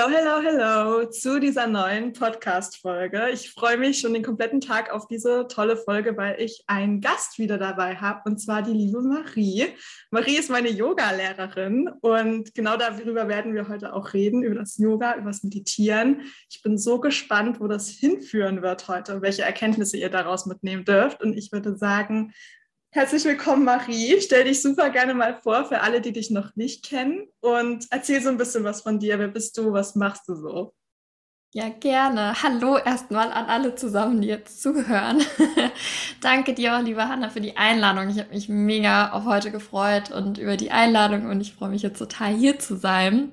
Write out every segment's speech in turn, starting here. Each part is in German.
Hello, hello, hello zu dieser neuen Podcast-Folge. Ich freue mich schon den kompletten Tag auf diese tolle Folge, weil ich einen Gast wieder dabei habe und zwar die liebe Marie. Marie ist meine Yoga-Lehrerin und genau darüber werden wir heute auch reden, über das Yoga, über das Meditieren. Ich bin so gespannt, wo das hinführen wird heute, welche Erkenntnisse ihr daraus mitnehmen dürft. Und ich würde sagen, Herzlich willkommen, Marie. Stell dich super gerne mal vor für alle, die dich noch nicht kennen und erzähl so ein bisschen was von dir. Wer bist du? Was machst du so? Ja, gerne. Hallo erstmal an alle zusammen, die jetzt zuhören. Danke dir, liebe Hanna, für die Einladung. Ich habe mich mega auf heute gefreut und über die Einladung und ich freue mich jetzt total hier zu sein.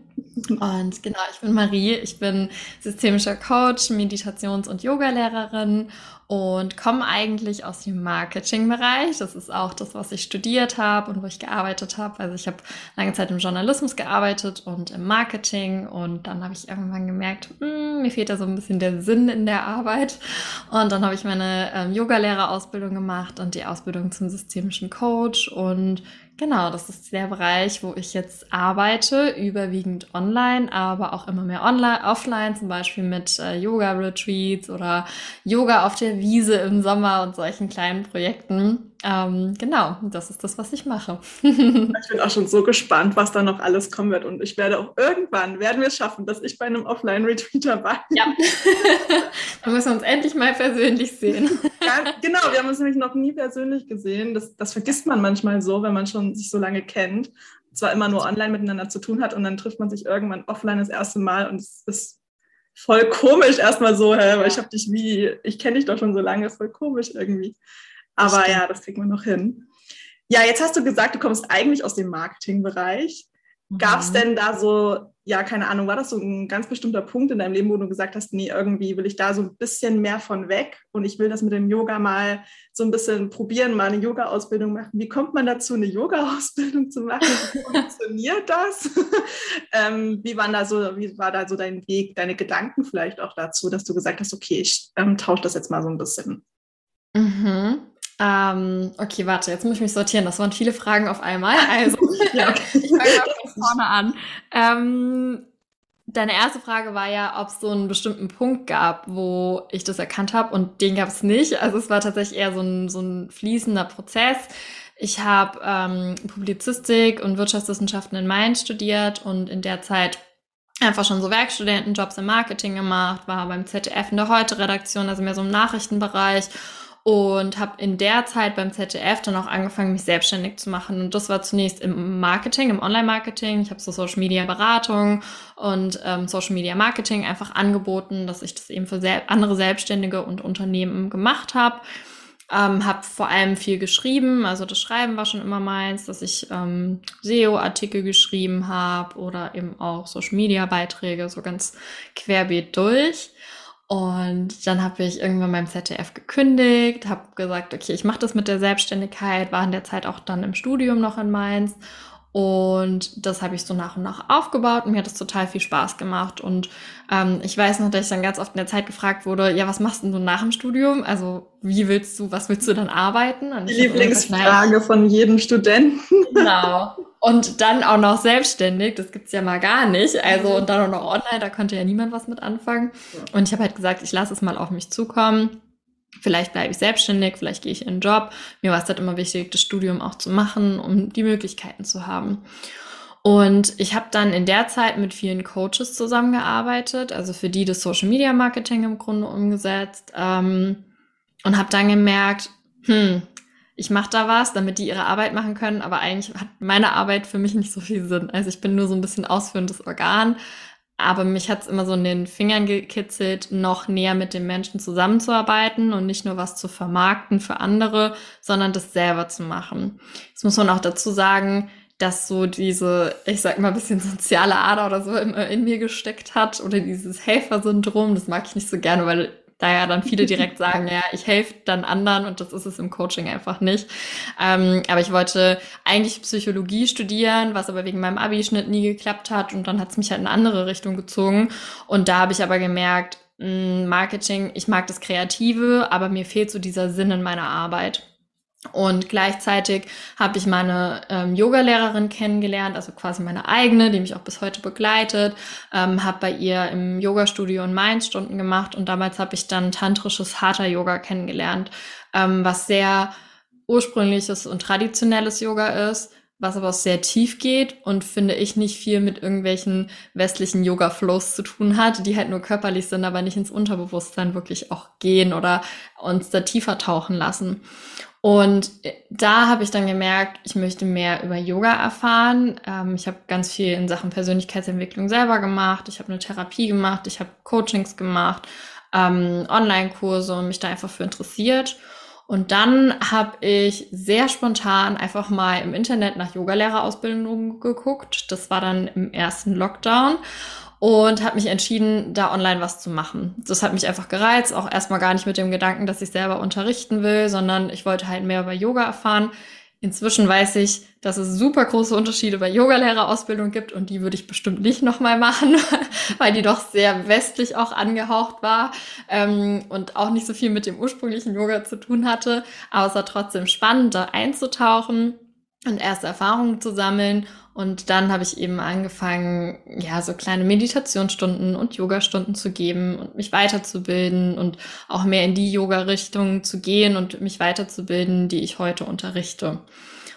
Und genau, ich bin Marie, ich bin systemischer Coach, Meditations- und Yogalehrerin und komme eigentlich aus dem Marketingbereich. Das ist auch das, was ich studiert habe und wo ich gearbeitet habe. Also ich habe lange Zeit im Journalismus gearbeitet und im Marketing und dann habe ich irgendwann gemerkt, hm, mir fehlt da so ein bisschen der Sinn in der Arbeit. Und dann habe ich meine ähm, Yogalehrerausbildung gemacht und die Ausbildung zum systemischen Coach und Genau, das ist der Bereich, wo ich jetzt arbeite, überwiegend online, aber auch immer mehr online, offline, zum Beispiel mit äh, Yoga-Retreats oder Yoga auf der Wiese im Sommer und solchen kleinen Projekten. Ähm, genau, das ist das, was ich mache. ich bin auch schon so gespannt, was da noch alles kommen wird. Und ich werde auch irgendwann, werden wir es schaffen, dass ich bei einem Offline-Retreat dabei bin. Ja, da müssen wir uns endlich mal persönlich sehen. Ja, genau, wir haben uns nämlich noch nie persönlich gesehen. Das, das vergisst man manchmal so, wenn man schon sich so lange kennt. Zwar immer nur online miteinander zu tun hat und dann trifft man sich irgendwann offline das erste Mal und es ist voll komisch erstmal so, hä, weil ich habe dich wie, ich kenne dich doch schon so lange, ist voll komisch irgendwie. Aber Stimmt. ja, das kriegen wir noch hin. Ja, jetzt hast du gesagt, du kommst eigentlich aus dem Marketingbereich. Gab es mhm. denn da so, ja, keine Ahnung, war das so ein ganz bestimmter Punkt in deinem Leben, wo du gesagt hast, nee, irgendwie will ich da so ein bisschen mehr von weg und ich will das mit dem Yoga mal so ein bisschen probieren, mal eine Yoga-Ausbildung machen. Wie kommt man dazu, eine Yoga-Ausbildung zu machen? Wie funktioniert das? ähm, wie, waren da so, wie war da so dein Weg, deine Gedanken vielleicht auch dazu, dass du gesagt hast, okay, ich ähm, tausche das jetzt mal so ein bisschen? Mhm. Ähm, okay, warte, jetzt muss ich mich sortieren. Das waren viele Fragen auf einmal. Also, ja, okay. ich fange mal von vorne an. Ähm, deine erste Frage war ja, ob es so einen bestimmten Punkt gab, wo ich das erkannt habe und den gab es nicht. Also es war tatsächlich eher so ein, so ein fließender Prozess. Ich habe ähm, Publizistik und Wirtschaftswissenschaften in Mainz studiert und in der Zeit einfach schon so Werkstudentenjobs im Marketing gemacht, war beim ZDF in der Heute-Redaktion, also mehr so im Nachrichtenbereich und habe in der Zeit beim ZDF dann auch angefangen, mich selbstständig zu machen. Und das war zunächst im Marketing, im Online-Marketing. Ich habe so Social Media Beratung und ähm, Social Media Marketing einfach angeboten, dass ich das eben für sel andere Selbstständige und Unternehmen gemacht habe. Ähm, habe vor allem viel geschrieben, also das Schreiben war schon immer meins, dass ich ähm, SEO-Artikel geschrieben habe oder eben auch Social-Media-Beiträge so ganz querbeet durch. Und dann habe ich irgendwann beim ZDF gekündigt, habe gesagt, okay, ich mache das mit der Selbstständigkeit, war in der Zeit auch dann im Studium noch in Mainz. Und das habe ich so nach und nach aufgebaut und mir hat das total viel Spaß gemacht. Und ähm, ich weiß noch, dass ich dann ganz oft in der Zeit gefragt wurde, ja, was machst denn du nach dem Studium? Also wie willst du, was willst du dann arbeiten? Und Die Lieblingsfrage von jedem Studenten. Genau. Und dann auch noch selbstständig, das gibt's ja mal gar nicht. Also und dann auch noch online, da konnte ja niemand was mit anfangen. Und ich habe halt gesagt, ich lasse es mal auf mich zukommen. Vielleicht bleibe ich selbstständig, vielleicht gehe ich in einen Job. Mir war es halt immer wichtig, das Studium auch zu machen, um die Möglichkeiten zu haben. Und ich habe dann in der Zeit mit vielen Coaches zusammengearbeitet, also für die das Social Media Marketing im Grunde umgesetzt ähm, und habe dann gemerkt, hm, ich mache da was, damit die ihre Arbeit machen können, aber eigentlich hat meine Arbeit für mich nicht so viel Sinn. Also ich bin nur so ein bisschen ausführendes Organ, aber mich hat's immer so in den Fingern gekitzelt, noch näher mit den Menschen zusammenzuarbeiten und nicht nur was zu vermarkten für andere, sondern das selber zu machen. Jetzt muss man auch dazu sagen, dass so diese, ich sag mal, bisschen soziale Ader oder so in, in mir gesteckt hat oder dieses Helfersyndrom, das mag ich nicht so gerne, weil da ja dann viele direkt sagen, ja, ich helfe dann anderen und das ist es im Coaching einfach nicht. Ähm, aber ich wollte eigentlich Psychologie studieren, was aber wegen meinem Abi-Schnitt nie geklappt hat und dann hat es mich halt in eine andere Richtung gezogen. Und da habe ich aber gemerkt, mh, hm, Marketing, ich mag das Kreative, aber mir fehlt so dieser Sinn in meiner Arbeit. Und gleichzeitig habe ich meine ähm, Yoga-Lehrerin kennengelernt, also quasi meine eigene, die mich auch bis heute begleitet. Ähm, habe bei ihr im Yoga-Studio in Mainz Stunden gemacht und damals habe ich dann tantrisches Hatha-Yoga kennengelernt, ähm, was sehr ursprüngliches und traditionelles Yoga ist, was aber auch sehr tief geht und finde ich nicht viel mit irgendwelchen westlichen Yoga-Flows zu tun hat, die halt nur körperlich sind, aber nicht ins Unterbewusstsein wirklich auch gehen oder uns da tiefer tauchen lassen. Und äh, da habe ich dann gemerkt, ich möchte mehr über Yoga erfahren. Ähm, ich habe ganz viel in Sachen Persönlichkeitsentwicklung selber gemacht. Ich habe eine Therapie gemacht, ich habe Coachings gemacht, ähm, Online-Kurse und mich da einfach für interessiert. Und dann habe ich sehr spontan einfach mal im Internet nach Yogalehrerausbildungen geguckt. Das war dann im ersten Lockdown und habe mich entschieden, da online was zu machen. Das hat mich einfach gereizt, auch erstmal gar nicht mit dem Gedanken, dass ich selber unterrichten will, sondern ich wollte halt mehr über Yoga erfahren. Inzwischen weiß ich, dass es super große Unterschiede bei Yogalehrerausbildung gibt und die würde ich bestimmt nicht nochmal machen, weil die doch sehr westlich auch angehaucht war ähm, und auch nicht so viel mit dem ursprünglichen Yoga zu tun hatte. Aber es war trotzdem spannend, da einzutauchen und erste Erfahrungen zu sammeln. Und dann habe ich eben angefangen, ja, so kleine Meditationsstunden und Yogastunden zu geben und mich weiterzubilden und auch mehr in die Yoga-Richtung zu gehen und mich weiterzubilden, die ich heute unterrichte.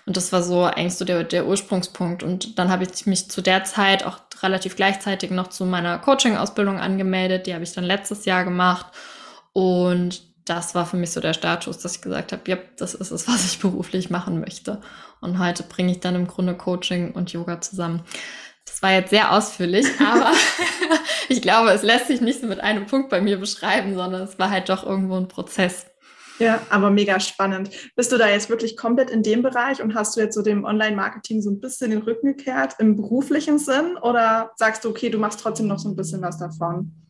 Und das war so eigentlich so der, der Ursprungspunkt. Und dann habe ich mich zu der Zeit auch relativ gleichzeitig noch zu meiner Coaching-Ausbildung angemeldet. Die habe ich dann letztes Jahr gemacht. Und das war für mich so der Status, dass ich gesagt habe, ja, das ist es, was ich beruflich machen möchte. Und heute bringe ich dann im Grunde Coaching und Yoga zusammen. Das war jetzt sehr ausführlich, aber ich glaube, es lässt sich nicht so mit einem Punkt bei mir beschreiben, sondern es war halt doch irgendwo ein Prozess. Ja, aber mega spannend. Bist du da jetzt wirklich komplett in dem Bereich und hast du jetzt so dem Online-Marketing so ein bisschen den Rücken gekehrt im beruflichen Sinn oder sagst du, okay, du machst trotzdem noch so ein bisschen was davon?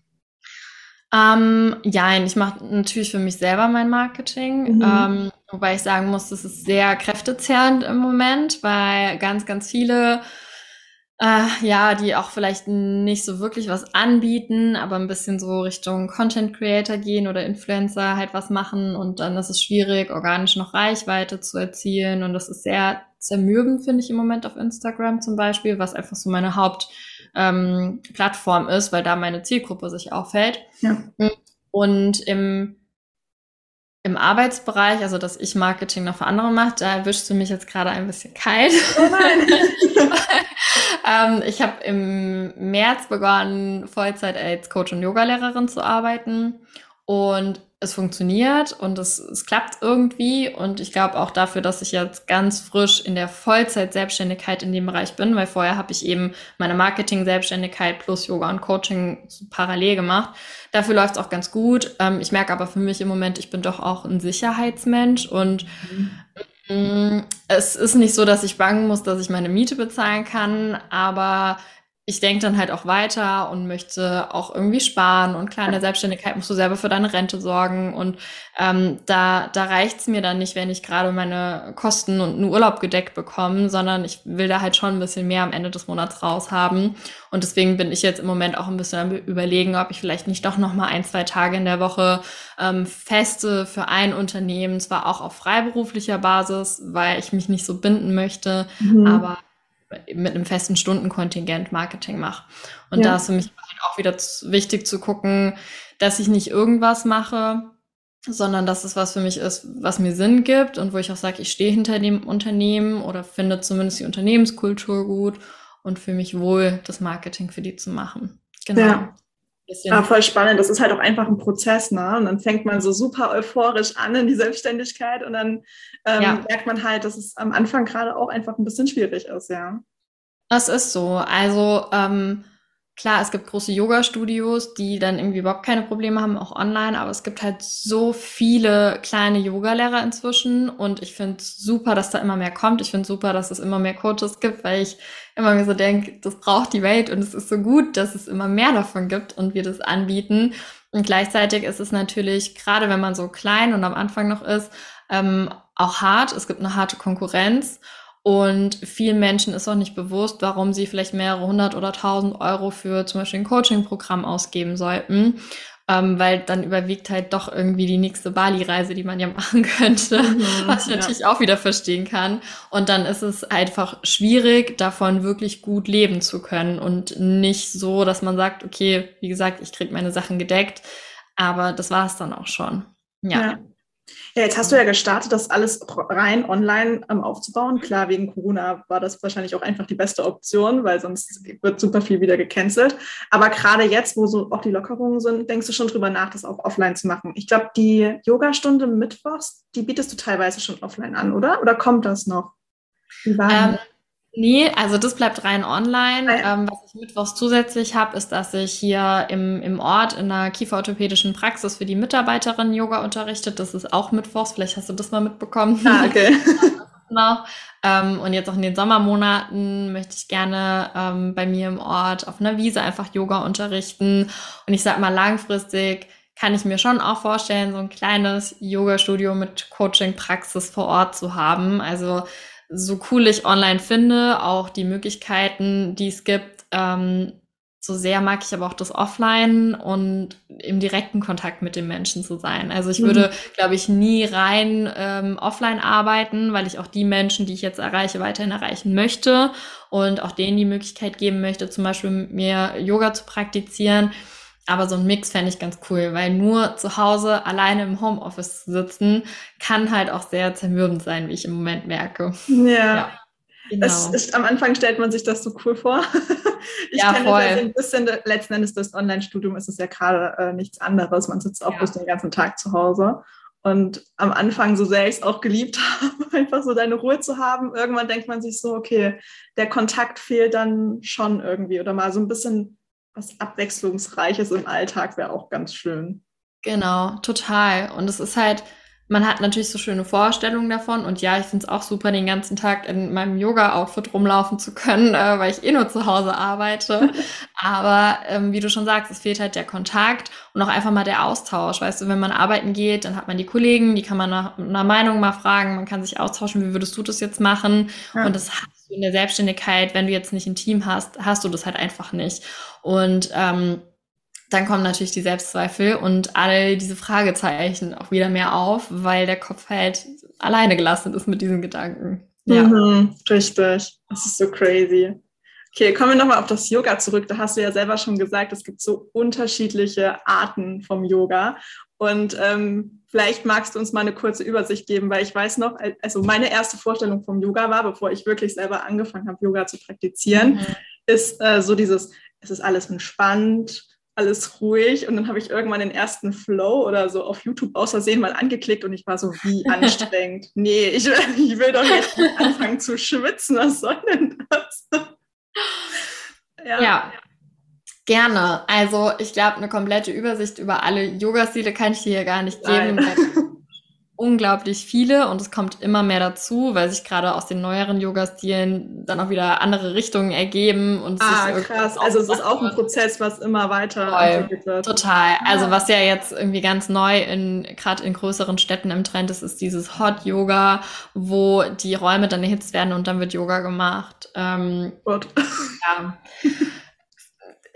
Ähm, ja, ich mache natürlich für mich selber mein Marketing, mhm. ähm, wobei ich sagen muss, das ist sehr kräftezehrend im Moment, weil ganz, ganz viele, äh, ja, die auch vielleicht nicht so wirklich was anbieten, aber ein bisschen so Richtung Content Creator gehen oder Influencer halt was machen und dann ist es schwierig, organisch noch Reichweite zu erzielen und das ist sehr zermürbend, finde ich im Moment auf Instagram zum Beispiel, was einfach so meine Hauptplattform ähm, ist, weil da meine Zielgruppe sich aufhält. Ja. Und im, im Arbeitsbereich, also dass ich Marketing noch für andere mache, da erwischst du mich jetzt gerade ein bisschen kalt. Oh nein. ähm, ich habe im März begonnen, Vollzeit als Coach und Yogalehrerin zu arbeiten. Und es funktioniert und es, es klappt irgendwie. Und ich glaube auch dafür, dass ich jetzt ganz frisch in der Vollzeit-Selbstständigkeit in dem Bereich bin, weil vorher habe ich eben meine Marketing-Selbstständigkeit plus Yoga und Coaching parallel gemacht. Dafür läuft es auch ganz gut. Ähm, ich merke aber für mich im Moment, ich bin doch auch ein Sicherheitsmensch und mhm. es ist nicht so, dass ich bangen muss, dass ich meine Miete bezahlen kann, aber ich denke dann halt auch weiter und möchte auch irgendwie sparen und klar, in der Selbstständigkeit musst du selber für deine Rente sorgen und ähm, da, da reicht's mir dann nicht, wenn ich gerade meine Kosten und einen Urlaub gedeckt bekomme, sondern ich will da halt schon ein bisschen mehr am Ende des Monats raus haben und deswegen bin ich jetzt im Moment auch ein bisschen am überlegen, ob ich vielleicht nicht doch noch mal ein, zwei Tage in der Woche ähm, feste für ein Unternehmen, zwar auch auf freiberuflicher Basis, weil ich mich nicht so binden möchte, mhm. aber mit einem festen Stundenkontingent Marketing mache. Und ja. da ist für mich halt auch wieder wichtig zu gucken, dass ich nicht irgendwas mache, sondern dass es was für mich ist, was mir Sinn gibt und wo ich auch sage, ich stehe hinter dem Unternehmen oder finde zumindest die Unternehmenskultur gut und fühle mich wohl, das Marketing für die zu machen. Genau. Ja. Ja, ah, voll spannend. Das ist halt auch einfach ein Prozess, ne? Und dann fängt man so super euphorisch an in die Selbstständigkeit und dann ähm, ja. merkt man halt, dass es am Anfang gerade auch einfach ein bisschen schwierig ist, ja. Das ist so. Also ähm, klar, es gibt große Yoga-Studios, die dann irgendwie überhaupt keine Probleme haben, auch online, aber es gibt halt so viele kleine Yoga-Lehrer inzwischen und ich finde es super, dass da immer mehr kommt. Ich finde super, dass es immer mehr Coaches gibt, weil ich immer mir so denke, das braucht die Welt und es ist so gut, dass es immer mehr davon gibt und wir das anbieten. Und gleichzeitig ist es natürlich, gerade wenn man so klein und am Anfang noch ist, ähm, auch hart. Es gibt eine harte Konkurrenz. Und vielen Menschen ist auch nicht bewusst, warum sie vielleicht mehrere hundert oder tausend Euro für zum Beispiel ein Coaching-Programm ausgeben sollten. Ähm, weil dann überwiegt halt doch irgendwie die nächste Bali-Reise, die man ja machen könnte, mhm, was ich ja. natürlich auch wieder verstehen kann. Und dann ist es einfach schwierig, davon wirklich gut leben zu können und nicht so, dass man sagt, okay, wie gesagt, ich krieg meine Sachen gedeckt, aber das war es dann auch schon. ja. ja. Ja, jetzt hast du ja gestartet, das alles rein online ähm, aufzubauen. Klar, wegen Corona war das wahrscheinlich auch einfach die beste Option, weil sonst wird super viel wieder gecancelt. Aber gerade jetzt, wo so auch die Lockerungen sind, denkst du schon drüber nach, das auch offline zu machen. Ich glaube, die Yogastunde mittwochs, die bietest du teilweise schon offline an, oder? Oder kommt das noch? Wie war ähm, Nee, also das bleibt rein online. Ähm, was ich mittwochs zusätzlich habe, ist, dass ich hier im, im Ort in einer kieferorthopädischen Praxis für die Mitarbeiterin Yoga unterrichtet. Das ist auch mittwochs. Vielleicht hast du das mal mitbekommen. Ah, okay. noch. Ähm, und jetzt auch in den Sommermonaten möchte ich gerne ähm, bei mir im Ort auf einer Wiese einfach Yoga unterrichten. Und ich sag mal, langfristig kann ich mir schon auch vorstellen, so ein kleines Yoga-Studio mit Coaching-Praxis vor Ort zu haben. Also so cool ich online finde, auch die Möglichkeiten, die es gibt, ähm, so sehr mag ich aber auch das Offline und im direkten Kontakt mit den Menschen zu sein. Also ich würde, mhm. glaube ich, nie rein ähm, offline arbeiten, weil ich auch die Menschen, die ich jetzt erreiche, weiterhin erreichen möchte und auch denen die Möglichkeit geben möchte, zum Beispiel mit mir Yoga zu praktizieren. Aber so ein Mix fände ich ganz cool, weil nur zu Hause alleine im Homeoffice zu sitzen, kann halt auch sehr zermürbend sein, wie ich im Moment merke. Ja. ja genau. es ist, am Anfang stellt man sich das so cool vor. ich ja, kenne voll. das ein bisschen, letzten Endes das Online-Studium ist es ja gerade äh, nichts anderes. Man sitzt auch ja. bloß den ganzen Tag zu Hause. Und am Anfang, so sehr ich es auch geliebt habe, einfach so deine Ruhe zu haben, irgendwann denkt man sich so, okay, der Kontakt fehlt dann schon irgendwie oder mal so ein bisschen was Abwechslungsreiches im Alltag wäre auch ganz schön. Genau, total. Und es ist halt, man hat natürlich so schöne Vorstellungen davon. Und ja, ich finde es auch super, den ganzen Tag in meinem Yoga-Outfit rumlaufen zu können, äh, weil ich eh nur zu Hause arbeite. Aber ähm, wie du schon sagst, es fehlt halt der Kontakt und auch einfach mal der Austausch. Weißt du, wenn man arbeiten geht, dann hat man die Kollegen, die kann man nach einer Meinung mal fragen, man kann sich austauschen, wie würdest du das jetzt machen? Ja. Und das hast du in der Selbstständigkeit, wenn du jetzt nicht ein Team hast, hast du das halt einfach nicht. Und ähm, dann kommen natürlich die Selbstzweifel und all diese Fragezeichen auch wieder mehr auf, weil der Kopf halt alleine gelassen ist mit diesen Gedanken. Ja. Mhm, richtig. Das ist so crazy. Okay, kommen wir nochmal auf das Yoga zurück. Da hast du ja selber schon gesagt, es gibt so unterschiedliche Arten vom Yoga. Und ähm, vielleicht magst du uns mal eine kurze Übersicht geben, weil ich weiß noch, also meine erste Vorstellung vom Yoga war, bevor ich wirklich selber angefangen habe, Yoga zu praktizieren, mhm. ist äh, so dieses, es ist alles entspannt, alles ruhig und dann habe ich irgendwann den ersten Flow oder so auf YouTube außersehen mal angeklickt und ich war so, wie anstrengend. nee, ich, ich will doch jetzt anfangen zu schwitzen, was soll denn das? ja. ja. Gerne. Also ich glaube, eine komplette Übersicht über alle Yoga-Stile kann ich dir hier gar nicht geben unglaublich viele und es kommt immer mehr dazu, weil sich gerade aus den neueren Yoga-Stilen dann auch wieder andere Richtungen ergeben. Und ah, krass. Also es ist auch ein Prozess, was immer weiter entwickelt wird. Total. Also was ja jetzt irgendwie ganz neu in, gerade in größeren Städten im Trend ist, ist dieses Hot Yoga, wo die Räume dann erhitzt werden und dann wird Yoga gemacht. Ähm, Gott. Ja.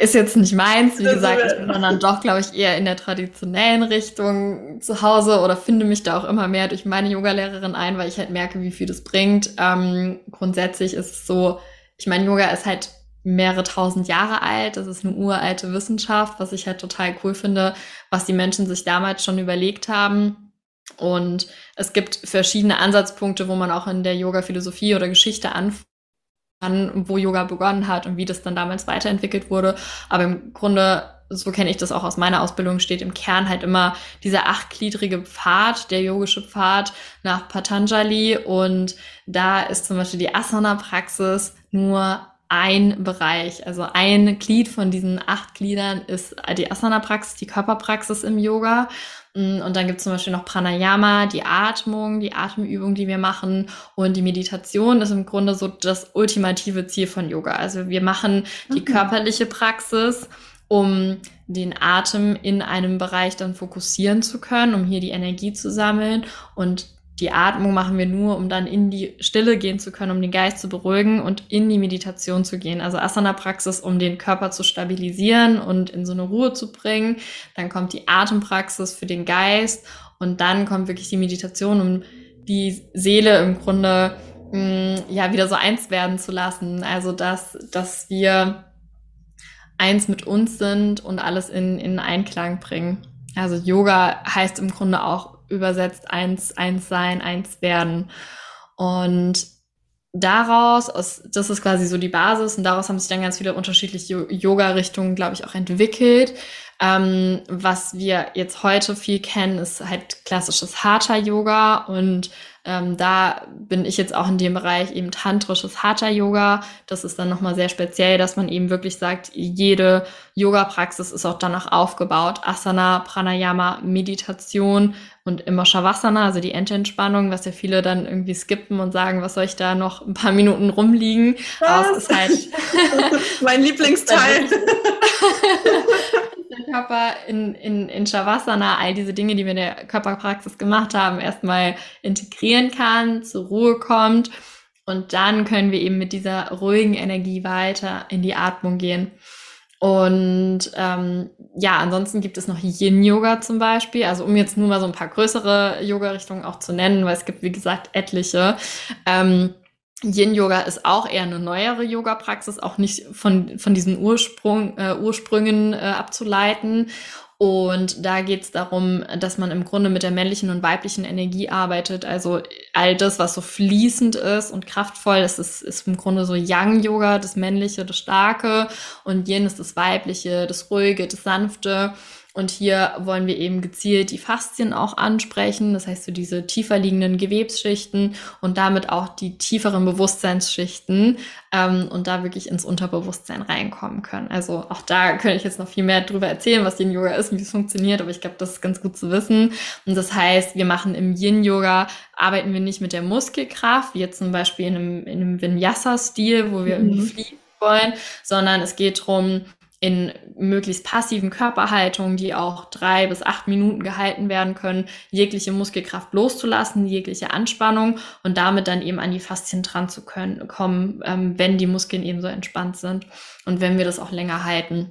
ist jetzt nicht meins. Wie gesagt, ich bin dann doch, glaube ich, eher in der traditionellen Richtung zu Hause oder finde mich da auch immer mehr durch meine Yogalehrerin ein, weil ich halt merke, wie viel das bringt. Ähm, grundsätzlich ist es so, ich meine, Yoga ist halt mehrere tausend Jahre alt. Das ist eine uralte Wissenschaft, was ich halt total cool finde, was die Menschen sich damals schon überlegt haben. Und es gibt verschiedene Ansatzpunkte, wo man auch in der Yoga-Philosophie oder Geschichte anfängt an, wo Yoga begonnen hat und wie das dann damals weiterentwickelt wurde. Aber im Grunde so kenne ich das auch aus meiner Ausbildung, steht im Kern halt immer dieser achtgliedrige Pfad, der yogische Pfad nach Patanjali. Und da ist zum Beispiel die Asana-Praxis nur ein Bereich. Also ein Glied von diesen acht Gliedern ist die Asana-Praxis, die Körperpraxis im Yoga. Mm, und dann gibt es zum Beispiel noch Pranayama, die Atmung, die Atemübung, die wir machen. Und die Meditation ist im Grunde so das ultimative Ziel von Yoga. Also wir machen die mhm. körperliche Praxis, um den Atem in einem Bereich dann fokussieren zu können, um hier die Energie zu sammeln. Und die Atmung machen wir nur, um dann in die Stille gehen zu können, um den Geist zu beruhigen und in die Meditation zu gehen. Also Asana-Praxis, um den Körper zu stabilisieren und in so eine Ruhe zu bringen. Dann kommt die Atempraxis für den Geist und dann kommt wirklich die Meditation, um die Seele im Grunde mh, mm, ja wieder so eins werden zu lassen. Also dass, dass wir eins mit uns sind und alles in, in Einklang bringen. Also Yoga heißt im Grunde auch übersetzt eins, eins sein, eins werden. Und daraus, aus, das ist quasi so die Basis und daraus haben sich dann ganz viele unterschiedliche Yoga-Richtungen, glaube ich, auch entwickelt. Ähm, was wir jetzt heute viel kennen, ist halt klassisches Hatha-Yoga und ähm, da bin ich jetzt auch in dem Bereich eben tantrisches Hatha-Yoga. Das ist dann nochmal sehr speziell, dass man eben wirklich sagt, jede Yoga-Praxis ist auch danach aufgebaut. Asana, Pranayama, Meditation und immer Shavasana, also die Endentspannung, was ja viele dann irgendwie skippen und sagen, was soll ich da noch ein paar Minuten rumliegen. Was? Aber es ist halt mein Lieblingsteil. den Körper in, in, in Shavasana, all diese Dinge, die wir in der Körperpraxis gemacht haben, erstmal integrieren kann, zur Ruhe kommt. Und dann können wir eben mit dieser ruhigen Energie weiter in die Atmung gehen. Und ähm, ja, ansonsten gibt es noch Yin-Yoga zum Beispiel. Also um jetzt nur mal so ein paar größere Yoga-Richtungen auch zu nennen, weil es gibt, wie gesagt, etliche. Ähm, Yin-Yoga ist auch eher eine neuere Yoga-Praxis, auch nicht von, von diesen Ursprung, äh, Ursprüngen äh, abzuleiten. Und da geht es darum, dass man im Grunde mit der männlichen und weiblichen Energie arbeitet. Also all das, was so fließend ist und kraftvoll, das ist, ist im Grunde so Yang-Yoga, das Männliche, das Starke. Und Yin ist das Weibliche, das Ruhige, das Sanfte. Und hier wollen wir eben gezielt die Faszien auch ansprechen, das heißt so diese tiefer liegenden Gewebsschichten und damit auch die tieferen Bewusstseinsschichten ähm, und da wirklich ins Unterbewusstsein reinkommen können. Also auch da könnte ich jetzt noch viel mehr drüber erzählen, was Yin Yoga ist und wie es funktioniert, aber ich glaube, das ist ganz gut zu wissen. Und das heißt, wir machen im Yin Yoga, arbeiten wir nicht mit der Muskelkraft, wie jetzt zum Beispiel in einem, in einem Vinyasa-Stil, wo wir mhm. irgendwie fliegen wollen, sondern es geht darum, in möglichst passiven Körperhaltungen, die auch drei bis acht Minuten gehalten werden können, jegliche Muskelkraft loszulassen, jegliche Anspannung und damit dann eben an die Faszien dran zu können, kommen, ähm, wenn die Muskeln eben so entspannt sind und wenn wir das auch länger halten.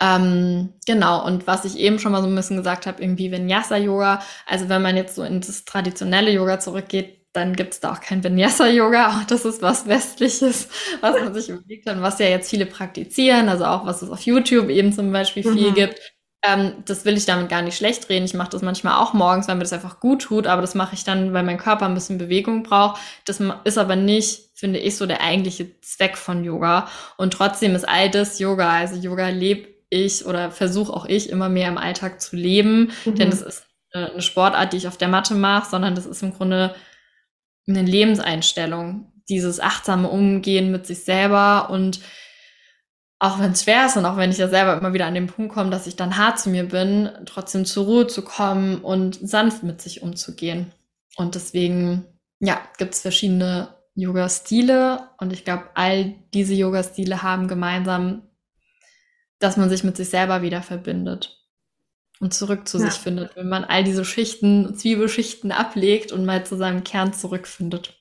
Ähm, genau, und was ich eben schon mal so ein bisschen gesagt habe, irgendwie Vinyasa-Yoga, also wenn man jetzt so in das traditionelle Yoga zurückgeht, dann gibt es da auch kein Vinyasa-Yoga. Auch das ist was Westliches, was man sich überlegt hat, was ja jetzt viele praktizieren, also auch was es auf YouTube eben zum Beispiel viel mhm. gibt. Ähm, das will ich damit gar nicht schlecht reden. Ich mache das manchmal auch morgens, weil mir das einfach gut tut, aber das mache ich dann, weil mein Körper ein bisschen Bewegung braucht. Das ist aber nicht, finde ich, so der eigentliche Zweck von Yoga. Und trotzdem ist all das Yoga. Also Yoga lebe ich oder versuche auch ich immer mehr im Alltag zu leben, mhm. denn das ist eine Sportart, die ich auf der Matte mache, sondern das ist im Grunde eine Lebenseinstellung, dieses achtsame Umgehen mit sich selber und auch wenn es schwer ist und auch wenn ich ja selber immer wieder an den Punkt komme, dass ich dann hart zu mir bin, trotzdem zur Ruhe zu kommen und sanft mit sich umzugehen. Und deswegen, ja, gibt es verschiedene Yoga-Stile und ich glaube, all diese Yoga-Stile haben gemeinsam, dass man sich mit sich selber wieder verbindet und zurück zu ja. sich findet, wenn man all diese Schichten, Zwiebelschichten ablegt und mal zu seinem Kern zurückfindet.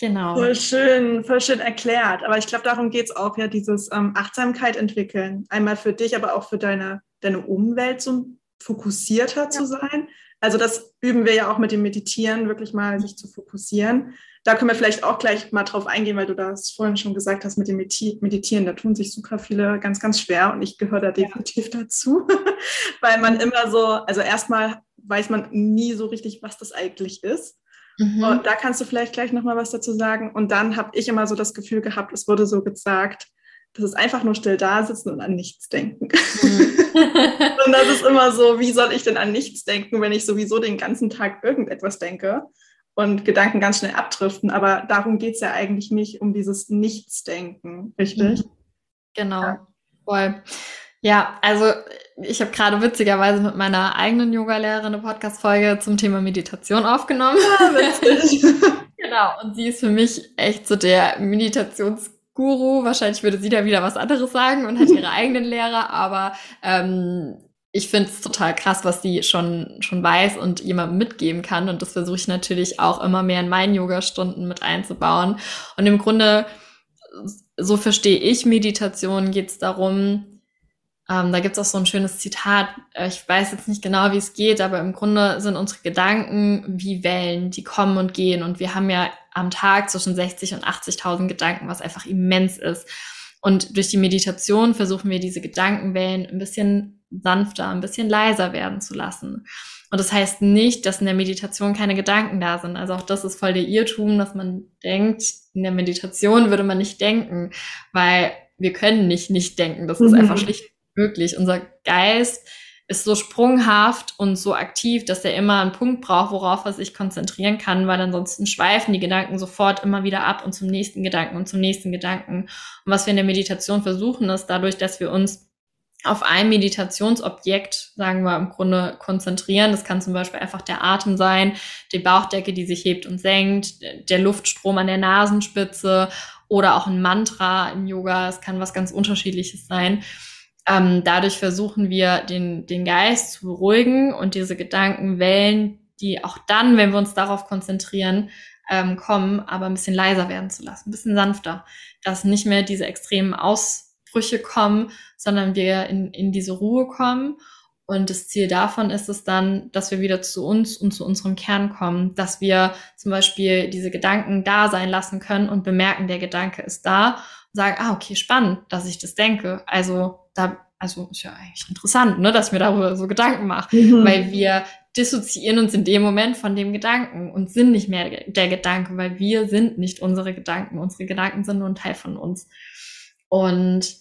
Genau. Voll schön, voll schön erklärt. Aber ich glaube, darum geht es auch, ja, dieses ähm, Achtsamkeit entwickeln. Einmal für dich, aber auch für deine, deine Umwelt so fokussierter ja. zu sein. Also das üben wir ja auch mit dem Meditieren, wirklich mal sich zu fokussieren da können wir vielleicht auch gleich mal drauf eingehen, weil du das vorhin schon gesagt hast mit dem Meditieren. Da tun sich super viele ganz, ganz schwer und ich gehöre da definitiv ja. dazu, weil man immer so, also erstmal weiß man nie so richtig, was das eigentlich ist. Mhm. Und da kannst du vielleicht gleich nochmal was dazu sagen. Und dann habe ich immer so das Gefühl gehabt, es wurde so gesagt, Das ist einfach nur still da sitzen und an nichts denken. Mhm. und das ist immer so, wie soll ich denn an nichts denken, wenn ich sowieso den ganzen Tag irgendetwas denke und Gedanken ganz schnell abdriften. Aber darum geht es ja eigentlich nicht um dieses Nichtsdenken, richtig? Mhm. Genau, ja. voll. Ja, also ich habe gerade witzigerweise mit meiner eigenen Yoga-Lehrerin eine Podcast-Folge zum Thema Meditation aufgenommen. Ja, ah, witzig. genau, und sie ist für mich echt so der Meditationsguru. Wahrscheinlich würde sie da wieder was anderes sagen und hat ihre eigenen Lehrer, aber ähm, ich finde es total krass, was sie schon, schon weiß und jemandem mitgeben kann. Und das versuche ich natürlich auch immer mehr in meinen Yoga-Stunden mit einzubauen. Und im Grunde, so verstehe ich Meditation, geht es darum, ähm, da gibt es auch so ein schönes Zitat, äh, ich weiß jetzt nicht genau, wie es geht, aber im Grunde sind unsere Gedanken wie Wellen, die kommen und gehen. Und wir haben ja am Tag zwischen 60 und 80.000 Gedanken, was einfach immens ist. Und durch die Meditation versuchen wir diese Gedankenwellen ein bisschen sanfter, ein bisschen leiser werden zu lassen. Und das heißt nicht, dass in der Meditation keine Gedanken da sind. Also auch das ist voll der Irrtum, dass man denkt, in der Meditation würde man nicht denken, weil wir können nicht nicht denken. Das ist mhm. einfach schlicht möglich. Unser Geist ist so sprunghaft und so aktiv, dass er immer einen Punkt braucht, worauf er sich konzentrieren kann, weil ansonsten schweifen die Gedanken sofort immer wieder ab und zum nächsten Gedanken und zum nächsten Gedanken. Und was wir in der Meditation versuchen, ist dadurch, dass wir uns auf ein Meditationsobjekt, sagen wir im Grunde, konzentrieren. Das kann zum Beispiel einfach der Atem sein, die Bauchdecke, die sich hebt und senkt, der Luftstrom an der Nasenspitze oder auch ein Mantra im Yoga. Es kann was ganz Unterschiedliches sein ähm, dadurch versuchen wir, den, den Geist zu beruhigen und diese Gedankenwellen, die auch dann, wenn wir uns darauf konzentrieren, ähm, kommen, aber ein bisschen leiser werden zu lassen, ein bisschen sanfter, dass nicht mehr diese extremen Ausbrüche kommen, sondern wir in, in diese Ruhe kommen. Und das Ziel davon ist es dann, dass wir wieder zu uns und zu unserem Kern kommen, dass wir zum Beispiel diese Gedanken da sein lassen können und bemerken, der Gedanke ist da und sagen, ah, okay, spannend, dass ich das denke. Also da, also ist ja eigentlich interessant, ne, dass mir darüber so Gedanken mache, mhm. weil wir dissoziieren uns in dem Moment von dem Gedanken und sind nicht mehr der Gedanke, weil wir sind nicht unsere Gedanken. Unsere Gedanken sind nur ein Teil von uns. Und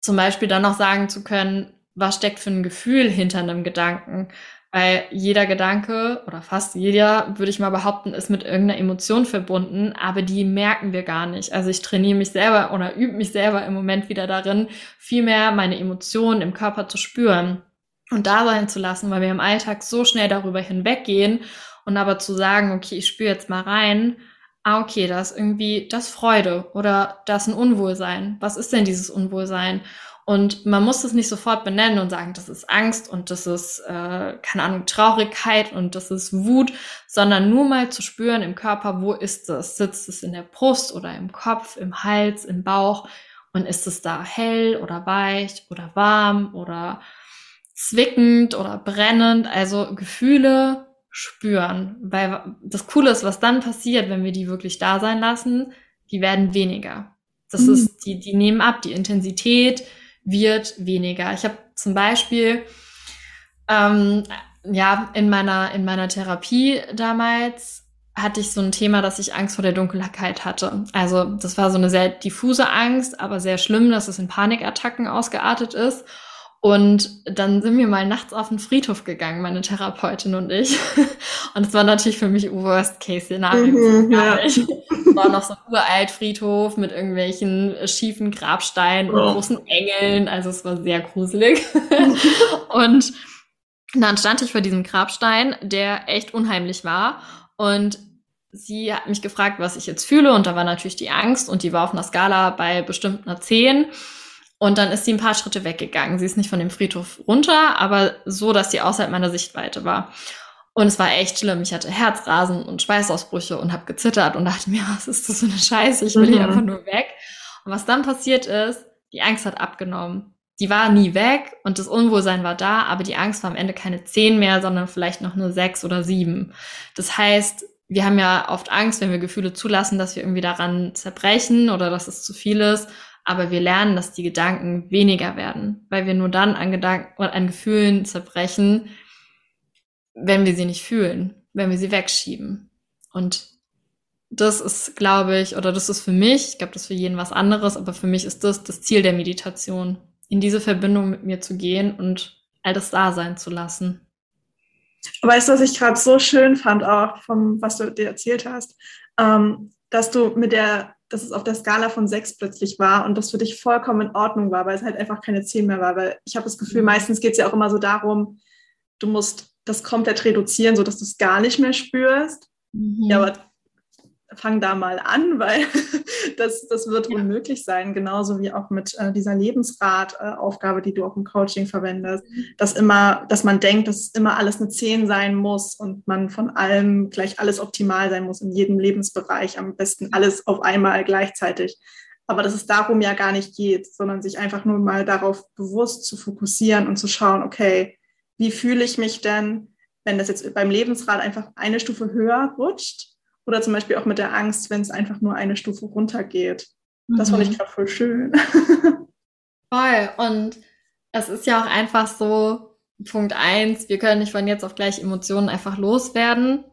zum Beispiel dann noch sagen zu können, was steckt für ein Gefühl hinter einem Gedanken? Weil jeder Gedanke oder fast jeder, würde ich mal behaupten, ist mit irgendeiner Emotion verbunden, aber die merken wir gar nicht. Also ich trainiere mich selber oder übe mich selber im Moment wieder darin, viel mehr meine Emotionen im Körper zu spüren und da sein zu lassen, weil wir im Alltag so schnell darüber hinweggehen und aber zu sagen, okay, ich spüre jetzt mal rein, ah, okay, da ist irgendwie das Freude oder da ist ein Unwohlsein. Was ist denn dieses Unwohlsein? Und man muss es nicht sofort benennen und sagen, das ist Angst und das ist, äh, keine Ahnung, Traurigkeit und das ist Wut, sondern nur mal zu spüren im Körper, wo ist es? Sitzt es in der Brust oder im Kopf, im Hals, im Bauch? Und ist es da hell oder weich oder warm oder zwickend oder brennend? Also Gefühle spüren. Weil das Coole ist, was dann passiert, wenn wir die wirklich da sein lassen, die werden weniger. Das mhm. ist, die, die nehmen ab, die Intensität, wird weniger. Ich habe zum Beispiel ähm, ja in meiner in meiner Therapie damals hatte ich so ein Thema, dass ich Angst vor der Dunkelheit hatte. Also das war so eine sehr diffuse Angst, aber sehr schlimm, dass es in Panikattacken ausgeartet ist. Und dann sind wir mal nachts auf den Friedhof gegangen, meine Therapeutin und ich. Und es war natürlich für mich Worst-Case-Szenario. Mhm, ja. War noch so ein uralt Friedhof mit irgendwelchen schiefen Grabsteinen und oh. großen Engeln. Also es war sehr gruselig. und dann stand ich vor diesem Grabstein, der echt unheimlich war. Und sie hat mich gefragt, was ich jetzt fühle. Und da war natürlich die Angst und die war auf einer Skala bei bestimmt einer 10. Und dann ist sie ein paar Schritte weggegangen. Sie ist nicht von dem Friedhof runter, aber so, dass sie außerhalb meiner Sichtweite war. Und es war echt schlimm. Ich hatte Herzrasen und Schweißausbrüche und habe gezittert und dachte mir, was ist das für eine Scheiße? Ich will mhm. hier einfach nur weg. Und was dann passiert ist, die Angst hat abgenommen. Die war nie weg und das Unwohlsein war da, aber die Angst war am Ende keine zehn mehr, sondern vielleicht noch nur sechs oder sieben. Das heißt, wir haben ja oft Angst, wenn wir Gefühle zulassen, dass wir irgendwie daran zerbrechen oder dass es zu viel ist aber wir lernen, dass die Gedanken weniger werden, weil wir nur dann an Gedanken an Gefühlen zerbrechen, wenn wir sie nicht fühlen, wenn wir sie wegschieben. Und das ist, glaube ich, oder das ist für mich, ich glaube, das ist für jeden was anderes, aber für mich ist das das Ziel der Meditation, in diese Verbindung mit mir zu gehen und all das da sein zu lassen. Weißt du, was ich gerade so schön fand, auch vom, was du dir erzählt hast, ähm, dass du mit der, dass es auf der Skala von sechs plötzlich war und das für dich vollkommen in Ordnung war, weil es halt einfach keine zehn mehr war. Weil ich habe das Gefühl, mhm. meistens geht es ja auch immer so darum, du musst das komplett reduzieren, sodass du es gar nicht mehr spürst. Mhm. Ja, aber fang da mal an, weil das, das wird ja. unmöglich sein, genauso wie auch mit äh, dieser Lebensrataufgabe, äh, die du auch im Coaching verwendest, mhm. dass immer, dass man denkt, dass immer alles eine 10 sein muss und man von allem gleich alles optimal sein muss, in jedem Lebensbereich, am besten alles auf einmal gleichzeitig. Aber dass es darum ja gar nicht geht, sondern sich einfach nur mal darauf bewusst zu fokussieren und zu schauen, okay, wie fühle ich mich denn, wenn das jetzt beim Lebensrat einfach eine Stufe höher rutscht? Oder zum Beispiel auch mit der Angst, wenn es einfach nur eine Stufe runtergeht. Das mhm. fand ich mhm. gerade voll schön. Voll. Und es ist ja auch einfach so, Punkt eins, wir können nicht von jetzt auf gleich Emotionen einfach loswerden.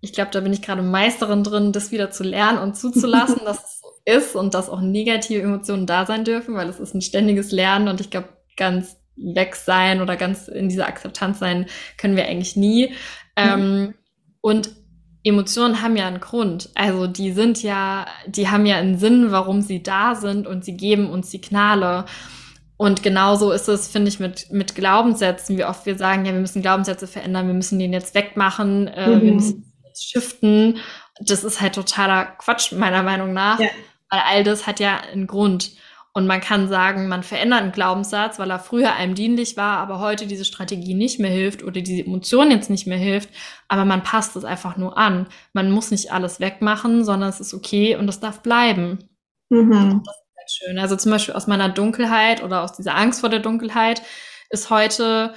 Ich glaube, da bin ich gerade Meisterin drin, das wieder zu lernen und zuzulassen, dass es so ist und dass auch negative Emotionen da sein dürfen, weil es ist ein ständiges Lernen und ich glaube, ganz weg sein oder ganz in dieser Akzeptanz sein können wir eigentlich nie. Mhm. Ähm, und Emotionen haben ja einen Grund. Also die sind ja, die haben ja einen Sinn, warum sie da sind und sie geben uns Signale. Und genauso ist es, finde ich, mit, mit Glaubenssätzen, wie oft wir sagen, ja, wir müssen Glaubenssätze verändern, wir müssen den jetzt wegmachen, äh, mhm. wir müssen jetzt shiften. Das ist halt totaler Quatsch, meiner Meinung nach. Ja. Weil all das hat ja einen Grund. Und man kann sagen, man verändert einen Glaubenssatz, weil er früher einem dienlich war, aber heute diese Strategie nicht mehr hilft oder diese Emotion jetzt nicht mehr hilft. Aber man passt es einfach nur an. Man muss nicht alles wegmachen, sondern es ist okay und es darf bleiben. Mhm. Das ist halt schön. Also zum Beispiel aus meiner Dunkelheit oder aus dieser Angst vor der Dunkelheit ist heute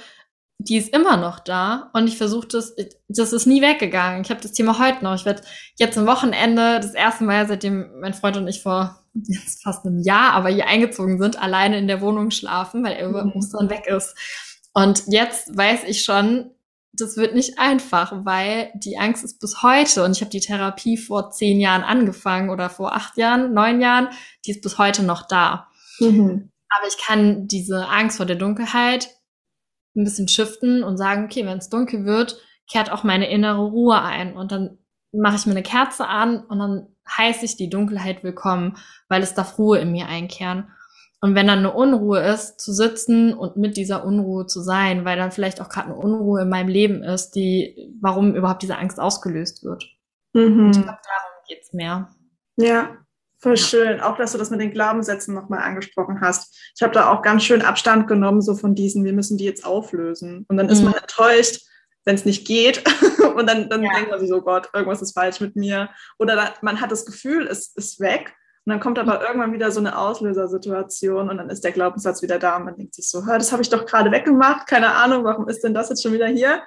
die ist immer noch da und ich versuche das, das ist nie weggegangen. Ich habe das Thema heute noch. Ich werde jetzt am Wochenende das erste Mal, seitdem mein Freund und ich vor jetzt fast einem Jahr, aber hier eingezogen sind, alleine in der Wohnung schlafen, weil er über mhm. Ostern weg ist. Und jetzt weiß ich schon, das wird nicht einfach, weil die Angst ist bis heute und ich habe die Therapie vor zehn Jahren angefangen oder vor acht Jahren, neun Jahren, die ist bis heute noch da. Mhm. Aber ich kann diese Angst vor der Dunkelheit ein bisschen shiften und sagen, okay, wenn es dunkel wird, kehrt auch meine innere Ruhe ein und dann mache ich mir eine Kerze an und dann heiße ich die Dunkelheit willkommen, weil es darf Ruhe in mir einkehren. Und wenn dann eine Unruhe ist, zu sitzen und mit dieser Unruhe zu sein, weil dann vielleicht auch gerade eine Unruhe in meinem Leben ist, die, warum überhaupt diese Angst ausgelöst wird. Mhm. ich glaube, darum geht's mehr. Ja, voll schön. Auch, dass du das mit den Glaubenssätzen nochmal angesprochen hast. Ich habe da auch ganz schön Abstand genommen, so von diesen, wir müssen die jetzt auflösen. Und dann mhm. ist man enttäuscht, wenn es nicht geht. und dann, dann ja. denkt man sich so, Gott, irgendwas ist falsch mit mir. Oder da, man hat das Gefühl, es ist weg. Und dann kommt aber irgendwann wieder so eine Auslösersituation und dann ist der Glaubenssatz wieder da und man denkt sich so, das habe ich doch gerade weggemacht, keine Ahnung, warum ist denn das jetzt schon wieder hier?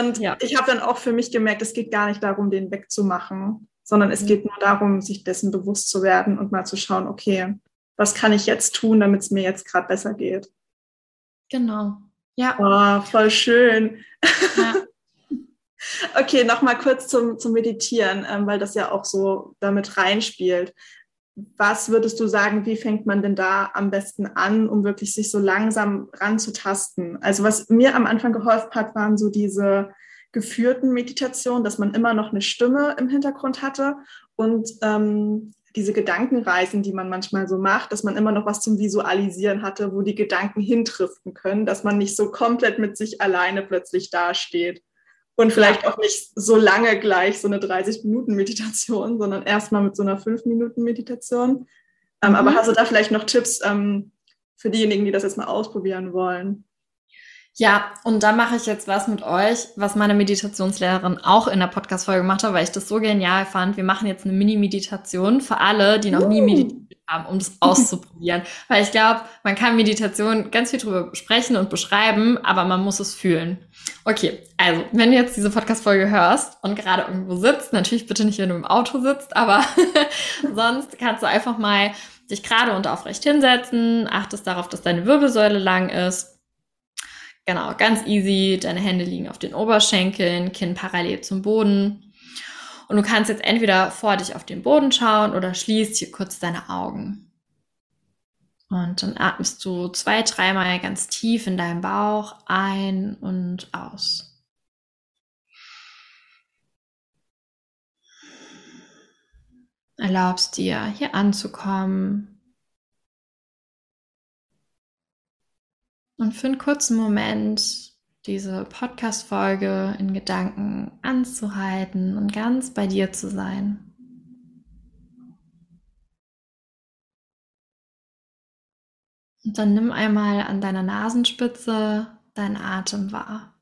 Und ja. ich habe dann auch für mich gemerkt, es geht gar nicht darum, den wegzumachen, sondern es mhm. geht nur darum, sich dessen bewusst zu werden und mal zu schauen, okay, was kann ich jetzt tun, damit es mir jetzt gerade besser geht? Genau. Ja. Oh, voll schön. Ja. okay, nochmal kurz zum, zum Meditieren, ähm, weil das ja auch so damit reinspielt. Was würdest du sagen, wie fängt man denn da am besten an, um wirklich sich so langsam ranzutasten? Also was mir am Anfang geholfen hat, waren so diese geführten Meditationen, dass man immer noch eine Stimme im Hintergrund hatte und ähm, diese Gedankenreisen, die man manchmal so macht, dass man immer noch was zum Visualisieren hatte, wo die Gedanken hintriften können, dass man nicht so komplett mit sich alleine plötzlich dasteht. Und vielleicht auch nicht so lange gleich so eine 30-Minuten-Meditation, sondern erstmal mit so einer 5-Minuten-Meditation. Ähm, mhm. Aber hast du da vielleicht noch Tipps ähm, für diejenigen, die das jetzt mal ausprobieren wollen? Ja, und da mache ich jetzt was mit euch, was meine Meditationslehrerin auch in der Podcast-Folge gemacht hat, weil ich das so genial fand. Wir machen jetzt eine Mini-Meditation für alle, die noch nie meditiert haben, um das auszuprobieren. weil ich glaube, man kann Meditation ganz viel drüber sprechen und beschreiben, aber man muss es fühlen. Okay, also, wenn du jetzt diese Podcast-Folge hörst und gerade irgendwo sitzt, natürlich bitte nicht, wenn du im Auto sitzt, aber sonst kannst du einfach mal dich gerade und aufrecht hinsetzen, achtest darauf, dass deine Wirbelsäule lang ist Genau, ganz easy. Deine Hände liegen auf den Oberschenkeln, Kinn parallel zum Boden. Und du kannst jetzt entweder vor dich auf den Boden schauen oder schließt hier kurz deine Augen. Und dann atmest du zwei, dreimal ganz tief in deinen Bauch ein und aus. Erlaubst dir, hier anzukommen. Und für einen kurzen Moment diese Podcast-Folge in Gedanken anzuhalten und ganz bei dir zu sein. Und dann nimm einmal an deiner Nasenspitze deinen Atem wahr.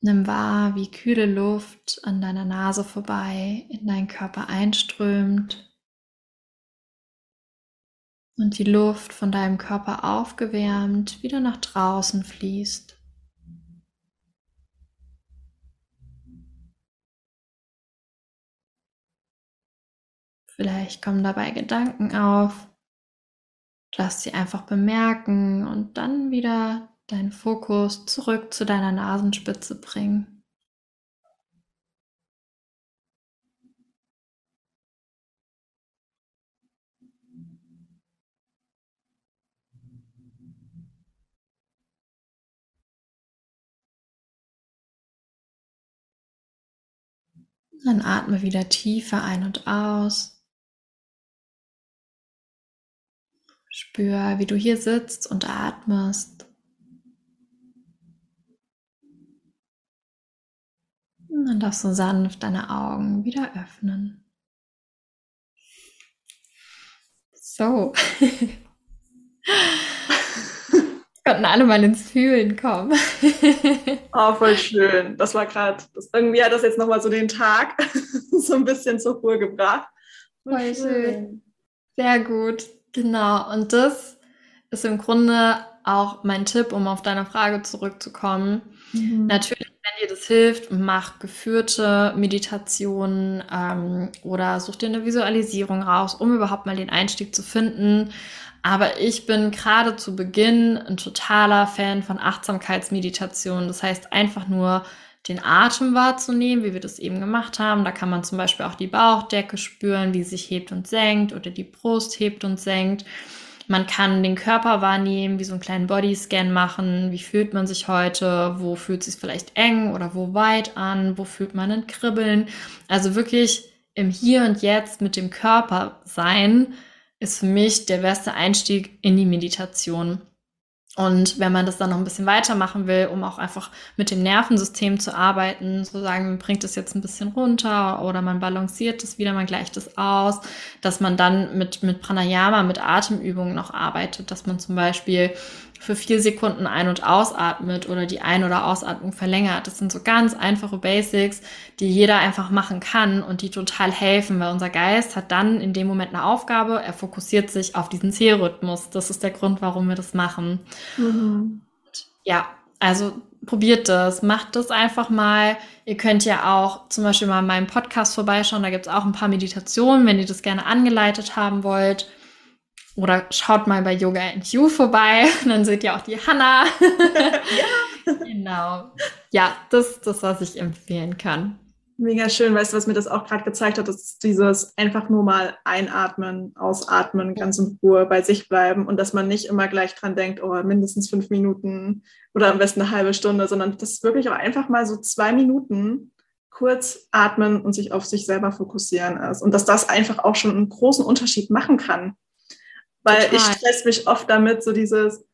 Nimm wahr, wie kühle Luft an deiner Nase vorbei in deinen Körper einströmt und die Luft von deinem Körper aufgewärmt wieder nach draußen fließt. Vielleicht kommen dabei Gedanken auf. Lass sie einfach bemerken und dann wieder deinen Fokus zurück zu deiner Nasenspitze bringen. Dann atme wieder tiefer ein und aus. Spür, wie du hier sitzt und atmest. Und dann darfst du sanft deine Augen wieder öffnen. So. Konnten alle mal ins Fühlen kommen. oh, voll schön. Das war gerade, irgendwie hat das jetzt nochmal so den Tag so ein bisschen zur Ruhe gebracht. Voll, voll schön. Sehr gut. Genau, und das ist im Grunde auch mein Tipp, um auf deine Frage zurückzukommen. Mhm. Natürlich, wenn dir das hilft, mach geführte Meditationen ähm, oder such dir eine Visualisierung raus, um überhaupt mal den Einstieg zu finden. Aber ich bin gerade zu Beginn ein totaler Fan von Achtsamkeitsmeditation. Das heißt einfach nur den Atem wahrzunehmen, wie wir das eben gemacht haben. Da kann man zum Beispiel auch die Bauchdecke spüren, wie sich hebt und senkt oder die Brust hebt und senkt. Man kann den Körper wahrnehmen, wie so einen kleinen Bodyscan machen. Wie fühlt man sich heute? Wo fühlt es sich vielleicht eng oder wo weit an? Wo fühlt man ein Kribbeln? Also wirklich im Hier und Jetzt mit dem Körper sein ist für mich der beste Einstieg in die Meditation. Und wenn man das dann noch ein bisschen weitermachen will, um auch einfach mit dem Nervensystem zu arbeiten, so sagen, man bringt es jetzt ein bisschen runter oder man balanciert es wieder, man gleicht es aus, dass man dann mit, mit Pranayama, mit Atemübungen noch arbeitet, dass man zum Beispiel für vier Sekunden ein- und ausatmet oder die Ein- oder Ausatmung verlängert. Das sind so ganz einfache Basics, die jeder einfach machen kann und die total helfen, weil unser Geist hat dann in dem Moment eine Aufgabe, er fokussiert sich auf diesen Zählrhythmus. Das ist der Grund, warum wir das machen. Mhm. Ja, also probiert das, macht das einfach mal. Ihr könnt ja auch zum Beispiel mal in meinem Podcast vorbeischauen, da gibt es auch ein paar Meditationen, wenn ihr das gerne angeleitet haben wollt. Oder schaut mal bei Yoga and You vorbei, dann seht ihr auch die Hanna. ja. Genau. Ja, das ist das, was ich empfehlen kann. Mega schön, weißt du, was mir das auch gerade gezeigt hat, ist dieses einfach nur mal einatmen, ausatmen, ganz in Ruhe bei sich bleiben und dass man nicht immer gleich dran denkt, oh, mindestens fünf Minuten oder am besten eine halbe Stunde, sondern das wirklich auch einfach mal so zwei Minuten kurz atmen und sich auf sich selber fokussieren ist und dass das einfach auch schon einen großen Unterschied machen kann. Weil Total. ich stress mich oft damit, so dieses,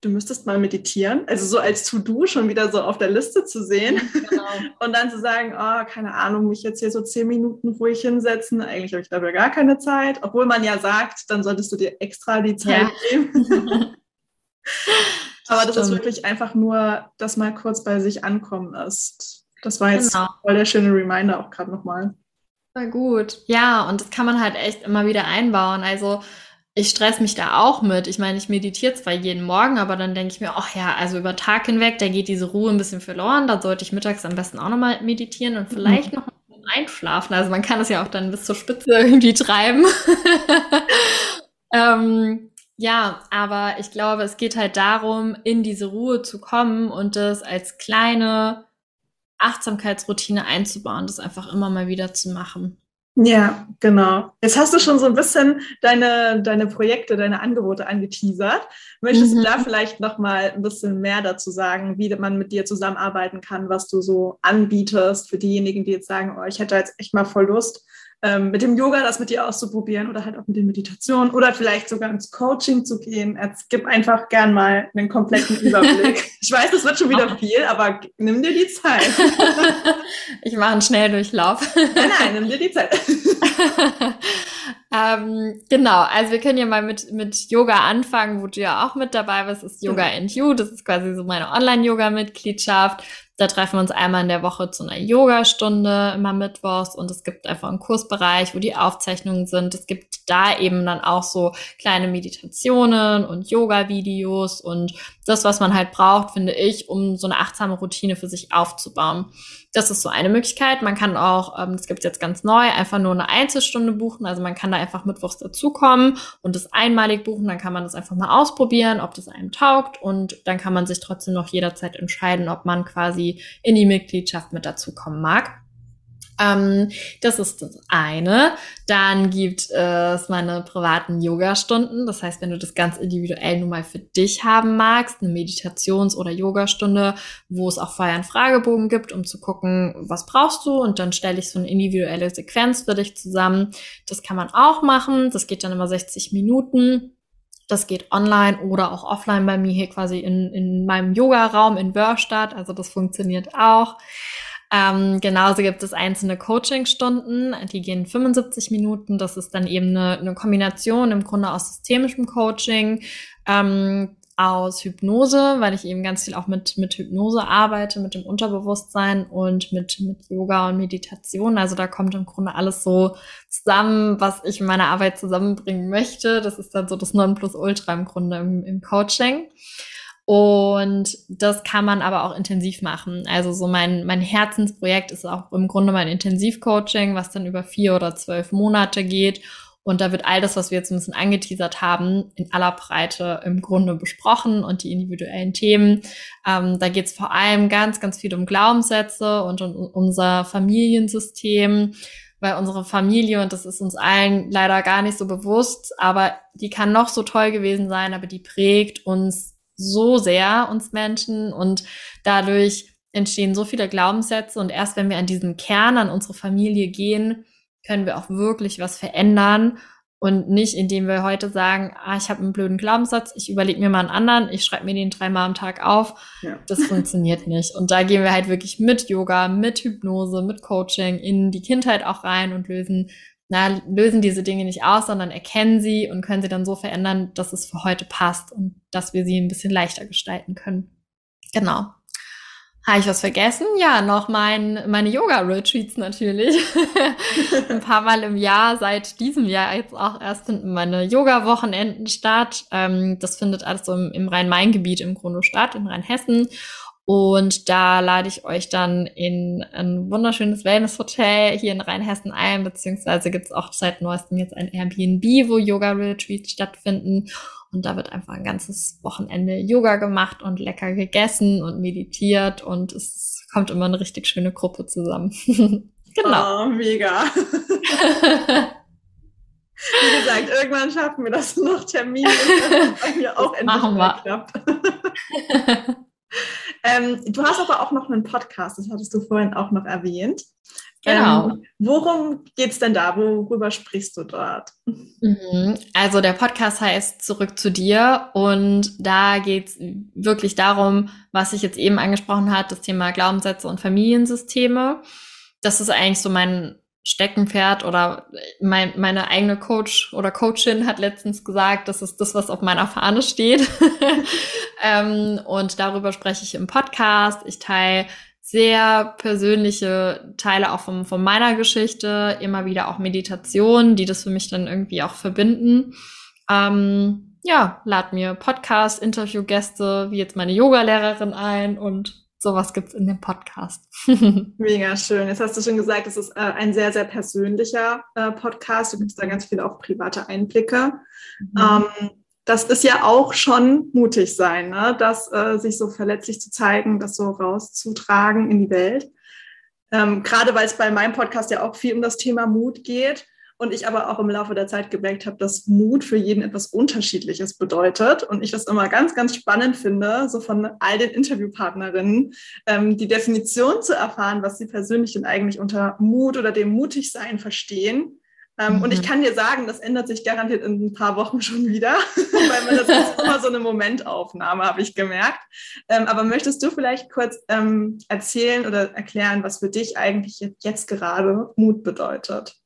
du müsstest mal meditieren, also so als To-Do schon wieder so auf der Liste zu sehen genau. und dann zu sagen, oh, keine Ahnung, mich jetzt hier so zehn Minuten ruhig hinsetzen, eigentlich habe ich dafür gar keine Zeit, obwohl man ja sagt, dann solltest du dir extra die Zeit ja. nehmen. Aber das Stimmt. ist wirklich einfach nur, dass mal kurz bei sich ankommen ist. Das war jetzt genau. voll der schöne Reminder auch gerade nochmal. War gut. Ja, und das kann man halt echt immer wieder einbauen. Also ich stress mich da auch mit. Ich meine, ich meditiere zwar jeden Morgen, aber dann denke ich mir, ach ja, also über Tag hinweg, da geht diese Ruhe ein bisschen verloren. Da sollte ich mittags am besten auch nochmal meditieren und vielleicht mhm. noch einschlafen. Also man kann es ja auch dann bis zur Spitze irgendwie treiben. ähm, ja, aber ich glaube, es geht halt darum, in diese Ruhe zu kommen und das als kleine Achtsamkeitsroutine einzubauen, das einfach immer mal wieder zu machen. Ja, genau. Jetzt hast du schon so ein bisschen deine, deine Projekte, deine Angebote angeteasert. Möchtest mhm. du da vielleicht noch mal ein bisschen mehr dazu sagen, wie man mit dir zusammenarbeiten kann, was du so anbietest für diejenigen, die jetzt sagen, oh, ich hätte jetzt echt mal voll Lust, ähm, mit dem Yoga das mit dir auszuprobieren oder halt auch mit den Meditationen oder vielleicht sogar ins Coaching zu gehen. Es gibt einfach gern mal einen kompletten Überblick. ich weiß, das wird schon wieder viel, aber nimm dir die Zeit. ich mache einen Schnelldurchlauf. nein, nein, nimm dir die Zeit. ähm, genau, also wir können ja mal mit, mit Yoga anfangen, wo du ja auch mit dabei bist, ist Yoga and You. Das ist quasi so meine Online-Yoga-Mitgliedschaft. Da treffen wir uns einmal in der Woche zu einer Yogastunde, immer mittwochs. Und es gibt einfach einen Kursbereich, wo die Aufzeichnungen sind. Es gibt da eben dann auch so kleine Meditationen und Yoga-Videos und das, was man halt braucht, finde ich, um so eine achtsame Routine für sich aufzubauen. Das ist so eine Möglichkeit. Man kann auch, ähm, das gibt jetzt ganz neu, einfach nur eine Einzelstunde buchen. Also man kann da einfach mittwochs dazukommen und das einmalig buchen. Dann kann man das einfach mal ausprobieren, ob das einem taugt. Und dann kann man sich trotzdem noch jederzeit entscheiden, ob man quasi in die Mitgliedschaft mit dazukommen mag. Ähm, das ist das eine. Dann gibt es meine privaten Yoga-Stunden. Das heißt, wenn du das ganz individuell nur mal für dich haben magst, eine Meditations- oder Yogastunde, wo es auch vorher einen Fragebogen gibt, um zu gucken, was brauchst du? Und dann stelle ich so eine individuelle Sequenz für dich zusammen. Das kann man auch machen. Das geht dann immer 60 Minuten. Das geht online oder auch offline bei mir hier quasi in, in meinem Yoga-Raum in Wörstadt. Also das funktioniert auch. Ähm, genauso gibt es einzelne Coachingstunden, die gehen 75 Minuten. Das ist dann eben eine, eine Kombination im Grunde aus systemischem Coaching, ähm, aus Hypnose, weil ich eben ganz viel auch mit, mit Hypnose arbeite, mit dem Unterbewusstsein und mit, mit Yoga und Meditation. Also da kommt im Grunde alles so zusammen, was ich in meiner Arbeit zusammenbringen möchte. Das ist dann so das Nonplusultra im Grunde im, im Coaching. Und das kann man aber auch intensiv machen. Also so mein, mein Herzensprojekt ist auch im Grunde mein Intensivcoaching, was dann über vier oder zwölf Monate geht. Und da wird all das, was wir jetzt ein bisschen angeteasert haben, in aller Breite im Grunde besprochen und die individuellen Themen. Ähm, da geht es vor allem ganz, ganz viel um Glaubenssätze und um unser Familiensystem, weil unsere Familie, und das ist uns allen leider gar nicht so bewusst, aber die kann noch so toll gewesen sein, aber die prägt uns so sehr, uns Menschen, und dadurch entstehen so viele Glaubenssätze. Und erst wenn wir an diesen Kern, an unsere Familie gehen, können wir auch wirklich was verändern. Und nicht, indem wir heute sagen, ah, ich habe einen blöden Glaubenssatz, ich überlege mir mal einen anderen, ich schreibe mir den dreimal am Tag auf. Ja. Das funktioniert nicht. Und da gehen wir halt wirklich mit Yoga, mit Hypnose, mit Coaching in die Kindheit auch rein und lösen na, lösen diese Dinge nicht aus, sondern erkennen sie und können sie dann so verändern, dass es für heute passt und dass wir sie ein bisschen leichter gestalten können. Genau. Habe ich was vergessen? Ja, noch mein, meine Yoga-Retreats natürlich. ein paar Mal im Jahr, seit diesem Jahr jetzt auch erst finden meine Yoga-Wochenenden statt. Ähm, das findet alles so im, im Rhein-Main-Gebiet im Grunde statt, in Rheinhessen. Und da lade ich euch dann in ein wunderschönes Wellness-Hotel hier in Rheinhessen ein, beziehungsweise gibt es auch seit neuestem jetzt ein Airbnb, wo Yoga-Retreats stattfinden. Und da wird einfach ein ganzes Wochenende Yoga gemacht und lecker gegessen und meditiert und es kommt immer eine richtig schöne Gruppe zusammen. genau. Oh, mega. Wie gesagt, irgendwann schaffen wir das noch Termine, bei mir auch endlich Machen wir. klappt. Ähm, du hast aber auch noch einen Podcast, das hattest du vorhin auch noch erwähnt. Genau. Ähm, worum geht es denn da? Worüber sprichst du dort? Mhm. Also der Podcast heißt Zurück zu dir und da geht es wirklich darum, was ich jetzt eben angesprochen habe, das Thema Glaubenssätze und Familiensysteme. Das ist eigentlich so mein Steckenpferd oder mein, meine eigene Coach oder Coachin hat letztens gesagt, das ist das, was auf meiner Fahne steht. ähm, und darüber spreche ich im Podcast. Ich teile sehr persönliche Teile auch von, von meiner Geschichte, immer wieder auch Meditationen, die das für mich dann irgendwie auch verbinden. Ähm, ja, lad mir Podcast, Interviewgäste, wie jetzt meine Yogalehrerin ein und sowas gibt es in dem Podcast. Mega schön. Jetzt hast du schon gesagt, es ist äh, ein sehr, sehr persönlicher äh, Podcast. Du gibst da ganz viele auch private Einblicke. Mhm. Ähm, das ist ja auch schon mutig sein, ne? das äh, sich so verletzlich zu zeigen, das so rauszutragen in die Welt. Ähm, gerade weil es bei meinem Podcast ja auch viel um das Thema Mut geht und ich aber auch im Laufe der Zeit gemerkt habe, dass Mut für jeden etwas Unterschiedliches bedeutet und ich das immer ganz, ganz spannend finde, so von all den Interviewpartnerinnen ähm, die Definition zu erfahren, was sie persönlich denn eigentlich unter Mut oder dem Mutigsein verstehen. Ähm, mhm. Und ich mhm. kann dir sagen, das ändert sich garantiert in ein paar Wochen schon wieder, weil man das ist immer so eine Momentaufnahme, habe ich gemerkt. Ähm, aber möchtest du vielleicht kurz ähm, erzählen oder erklären, was für dich eigentlich jetzt gerade Mut bedeutet?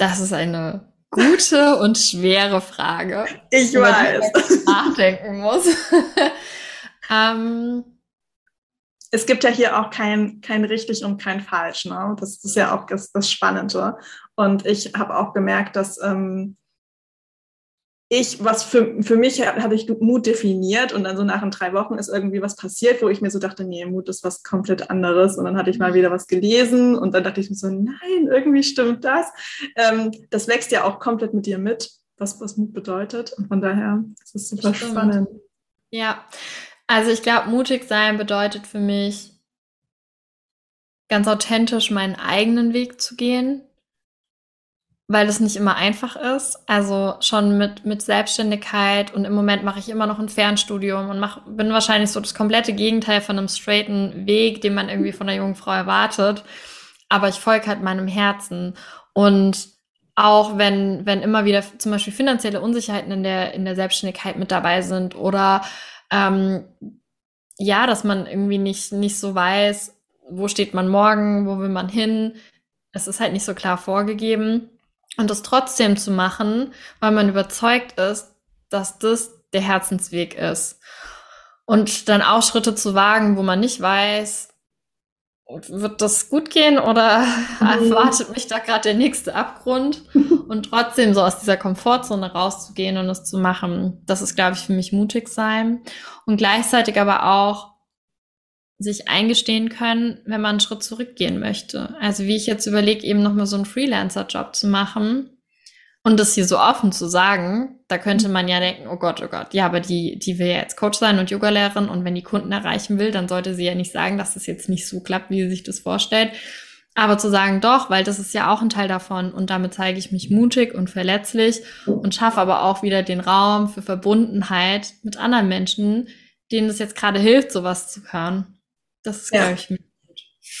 Das ist eine gute und schwere Frage. Ich weiß. Ich nachdenken muss. ähm, es gibt ja hier auch kein, kein richtig und kein falsch. Ne? Das ist ja auch das, das Spannende. Und ich habe auch gemerkt, dass ähm, ich, was für, für mich habe ich Mut definiert und dann so nach drei Wochen ist irgendwie was passiert, wo ich mir so dachte, nee, Mut ist was komplett anderes. Und dann hatte ich mal wieder was gelesen und dann dachte ich mir so, nein, irgendwie stimmt das. Ähm, das wächst ja auch komplett mit dir mit, was, was Mut bedeutet. Und von daher ist es super stimmt. spannend. Ja, also ich glaube, mutig sein bedeutet für mich ganz authentisch meinen eigenen Weg zu gehen weil es nicht immer einfach ist. Also schon mit, mit Selbstständigkeit und im Moment mache ich immer noch ein Fernstudium und mach, bin wahrscheinlich so das komplette Gegenteil von einem straighten Weg, den man irgendwie von einer jungen Frau erwartet. Aber ich folge halt meinem Herzen. Und auch wenn, wenn immer wieder zum Beispiel finanzielle Unsicherheiten in der, in der Selbstständigkeit mit dabei sind oder ähm, ja, dass man irgendwie nicht, nicht so weiß, wo steht man morgen, wo will man hin. Es ist halt nicht so klar vorgegeben und das trotzdem zu machen, weil man überzeugt ist, dass das der Herzensweg ist. Und dann auch Schritte zu wagen, wo man nicht weiß, wird das gut gehen oder mhm. erwartet mich da gerade der nächste Abgrund? Und trotzdem so aus dieser Komfortzone rauszugehen und es zu machen, das ist, glaube ich, für mich mutig sein. Und gleichzeitig aber auch sich eingestehen können, wenn man einen Schritt zurückgehen möchte. Also wie ich jetzt überlege, eben nochmal so einen Freelancer-Job zu machen und das hier so offen zu sagen, da könnte man ja denken, oh Gott, oh Gott, ja, aber die, die will ja jetzt Coach sein und Yogalehrerin und wenn die Kunden erreichen will, dann sollte sie ja nicht sagen, dass das jetzt nicht so klappt, wie sie sich das vorstellt. Aber zu sagen, doch, weil das ist ja auch ein Teil davon und damit zeige ich mich mutig und verletzlich und schaffe aber auch wieder den Raum für Verbundenheit mit anderen Menschen, denen es jetzt gerade hilft, sowas zu hören. Das ist, ja. glaube ich,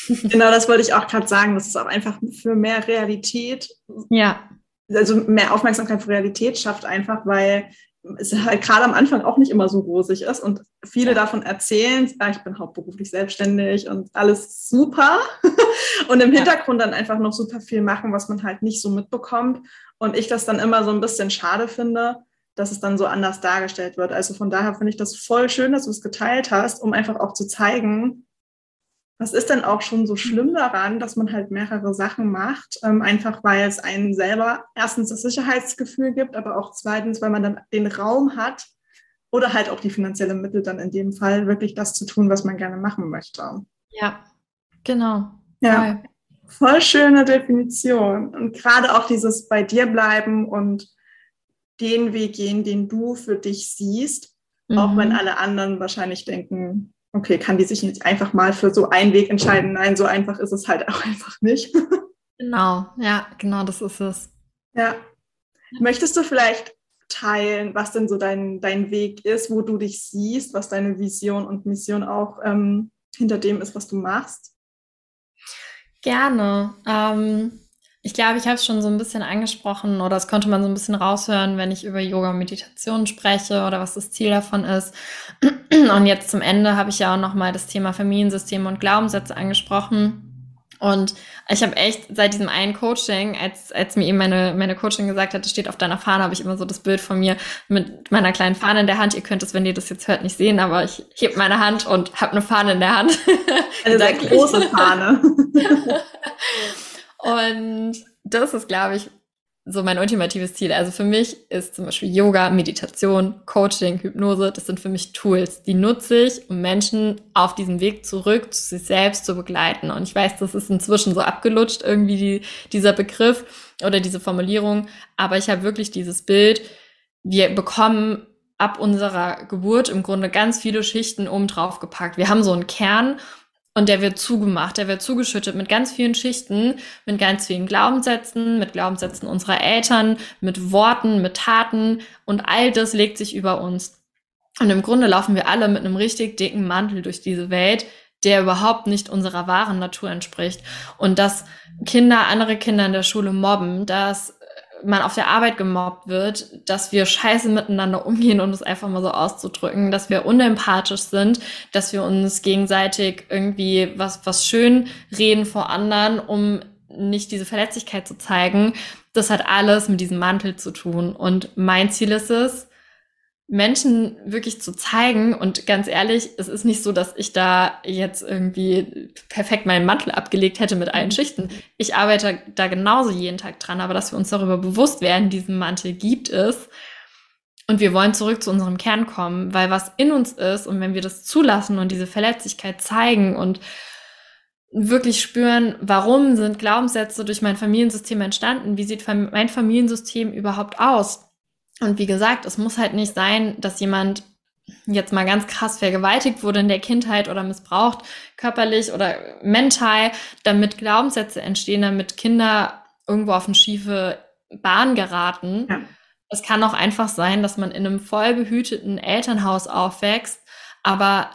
Genau, das wollte ich auch gerade sagen. Das ist auch einfach für mehr Realität. Ja. Also mehr Aufmerksamkeit für Realität schafft einfach, weil es halt gerade am Anfang auch nicht immer so rosig ist und viele davon erzählen, ja, ich bin hauptberuflich selbstständig und alles super und im Hintergrund dann einfach noch super viel machen, was man halt nicht so mitbekommt und ich das dann immer so ein bisschen schade finde, dass es dann so anders dargestellt wird. Also von daher finde ich das voll schön, dass du es geteilt hast, um einfach auch zu zeigen, was ist denn auch schon so schlimm daran, dass man halt mehrere Sachen macht? Ähm, einfach weil es einen selber erstens das Sicherheitsgefühl gibt, aber auch zweitens, weil man dann den Raum hat oder halt auch die finanzielle Mittel dann in dem Fall, wirklich das zu tun, was man gerne machen möchte. Ja, genau. Ja, voll schöne Definition. Und gerade auch dieses bei dir bleiben und den Weg gehen, den du für dich siehst, mhm. auch wenn mhm. alle anderen wahrscheinlich denken, okay, kann die sich nicht einfach mal für so einen Weg entscheiden? Nein, so einfach ist es halt auch einfach nicht. Genau, ja, genau, das ist es. Ja. Möchtest du vielleicht teilen, was denn so dein, dein Weg ist, wo du dich siehst, was deine Vision und Mission auch ähm, hinter dem ist, was du machst? Gerne. Ähm, ich glaube, ich habe es schon so ein bisschen angesprochen oder das konnte man so ein bisschen raushören, wenn ich über Yoga und Meditation spreche oder was das Ziel davon ist. Und jetzt zum Ende habe ich ja auch nochmal das Thema Familiensysteme und Glaubenssätze angesprochen. Und ich habe echt seit diesem einen Coaching, als, als mir eben meine, meine Coaching gesagt hat, das steht auf deiner Fahne, habe ich immer so das Bild von mir mit meiner kleinen Fahne in der Hand. Ihr könnt es, wenn ihr das jetzt hört, nicht sehen, aber ich heb meine Hand und habe eine Fahne in der Hand. Eine sehr große Fahne. Und das ist, glaube ich, so mein ultimatives Ziel. Also für mich ist zum Beispiel Yoga, Meditation, Coaching, Hypnose, das sind für mich Tools. Die nutze ich, um Menschen auf diesem Weg zurück zu sich selbst zu begleiten. Und ich weiß, das ist inzwischen so abgelutscht, irgendwie die, dieser Begriff oder diese Formulierung. Aber ich habe wirklich dieses Bild, wir bekommen ab unserer Geburt im Grunde ganz viele Schichten oben drauf gepackt. Wir haben so einen Kern Und der wird zugemacht, der wird zugeschüttet mit ganz vielen Schichten, mit ganz vielen Glaubenssätzen, mit Glaubenssätzen unserer Eltern, mit Worten, mit Taten und all das legt sich über uns. Und im Grunde laufen wir alle mit einem richtig dicken Mantel durch diese Welt, der überhaupt nicht unserer wahren Natur entspricht. Und dass Kinder andere Kinder in der Schule mobben, dass man auf der Arbeit gemobbt wird, dass wir scheiße miteinander umgehen und es einfach mal so auszudrücken, dass wir unempathisch sind, dass wir uns gegenseitig irgendwie was, was schön reden vor anderen, um nicht diese Verletzlichkeit zu zeigen. Das hat alles mit diesem Mantel zu tun. Und mein Ziel ist es, Menschen wirklich zu zeigen. Und ganz ehrlich, es ist nicht so, dass ich da jetzt irgendwie perfekt meinen Mantel abgelegt hätte mit allen mhm. Schichten. Ich arbeite da genauso jeden Tag dran, aber dass wir uns darüber bewusst werden, diesen Mantel gibt es. Und wir wollen zurück zu unserem Kern kommen, weil was in uns ist und wenn wir das zulassen und diese Verletzlichkeit zeigen und wirklich spüren, warum sind Glaubenssätze durch mein Familiensystem entstanden? Wie sieht mein Familiensystem überhaupt aus? Und wie gesagt, es muss halt nicht sein, dass jemand jetzt mal ganz krass vergewaltigt wurde in der Kindheit oder missbraucht, körperlich oder mental, damit Glaubenssätze entstehen, damit Kinder irgendwo auf eine schiefe Bahn geraten. Ja. Es kann auch einfach sein, dass man in einem voll behüteten Elternhaus aufwächst, aber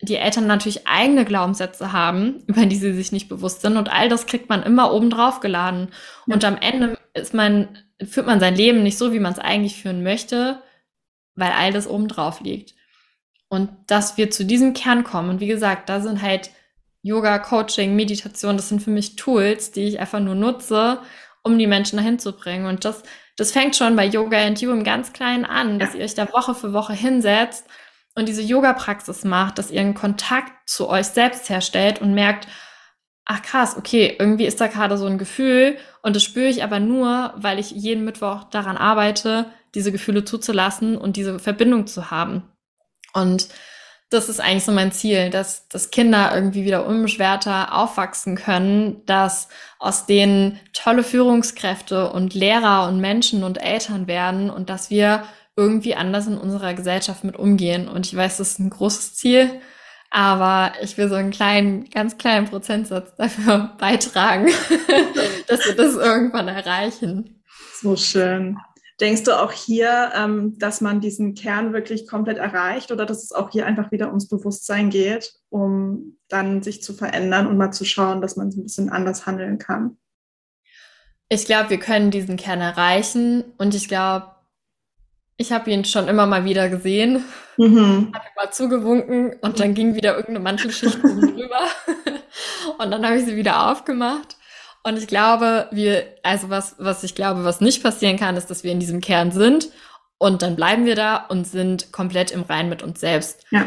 die Eltern natürlich eigene Glaubenssätze haben, über die sie sich nicht bewusst sind. Und all das kriegt man immer obendrauf geladen. Ja. Und am Ende ist man führt man sein Leben nicht so, wie man es eigentlich führen möchte, weil all das oben drauf liegt. Und dass wir zu diesem Kern kommen. Und wie gesagt, da sind halt Yoga, Coaching, Meditation, das sind für mich Tools, die ich einfach nur nutze, um die Menschen dahin zu bringen. Und das, das fängt schon bei Yoga and You im ganz Kleinen an, dass ihr euch da Woche für Woche hinsetzt und diese Yoga-Praxis macht, dass ihr einen Kontakt zu euch selbst herstellt und merkt, ach krass, okay, irgendwie ist da gerade so ein Gefühl und das spüre ich aber nur, weil ich jeden Mittwoch daran arbeite, diese Gefühle zuzulassen und diese Verbindung zu haben. Und das ist eigentlich so mein Ziel, dass, dass Kinder irgendwie wieder unbeschwerter aufwachsen können, dass aus denen tolle Führungskräfte und Lehrer und Menschen und Eltern werden und dass wir irgendwie anders in unserer Gesellschaft mit umgehen. Und ich weiß, das ist ein großes Ziel aber ich will so einen kleinen, ganz kleinen Prozentsatz dafür beitragen, dass wir das irgendwann erreichen. So schön. Denkst du auch hier, ähm, dass man diesen Kern wirklich komplett erreicht oder dass es auch hier einfach wieder ums Bewusstsein geht, um dann sich zu verändern und mal zu schauen, dass man so ein bisschen anders handeln kann? Ich glaube, wir können diesen Kern erreichen und ich glaube, ich habe ihn schon immer mal wieder gesehen, mhm. habe mal zugewunken und dann ging wieder irgendeine Mantelschicht drüber und dann habe ich sie wieder aufgemacht. Und ich glaube, wir, also was, was ich glaube, was nicht passieren kann, ist, dass wir in diesem Kern sind und dann bleiben wir da und sind komplett im Rein mit uns selbst. Ja.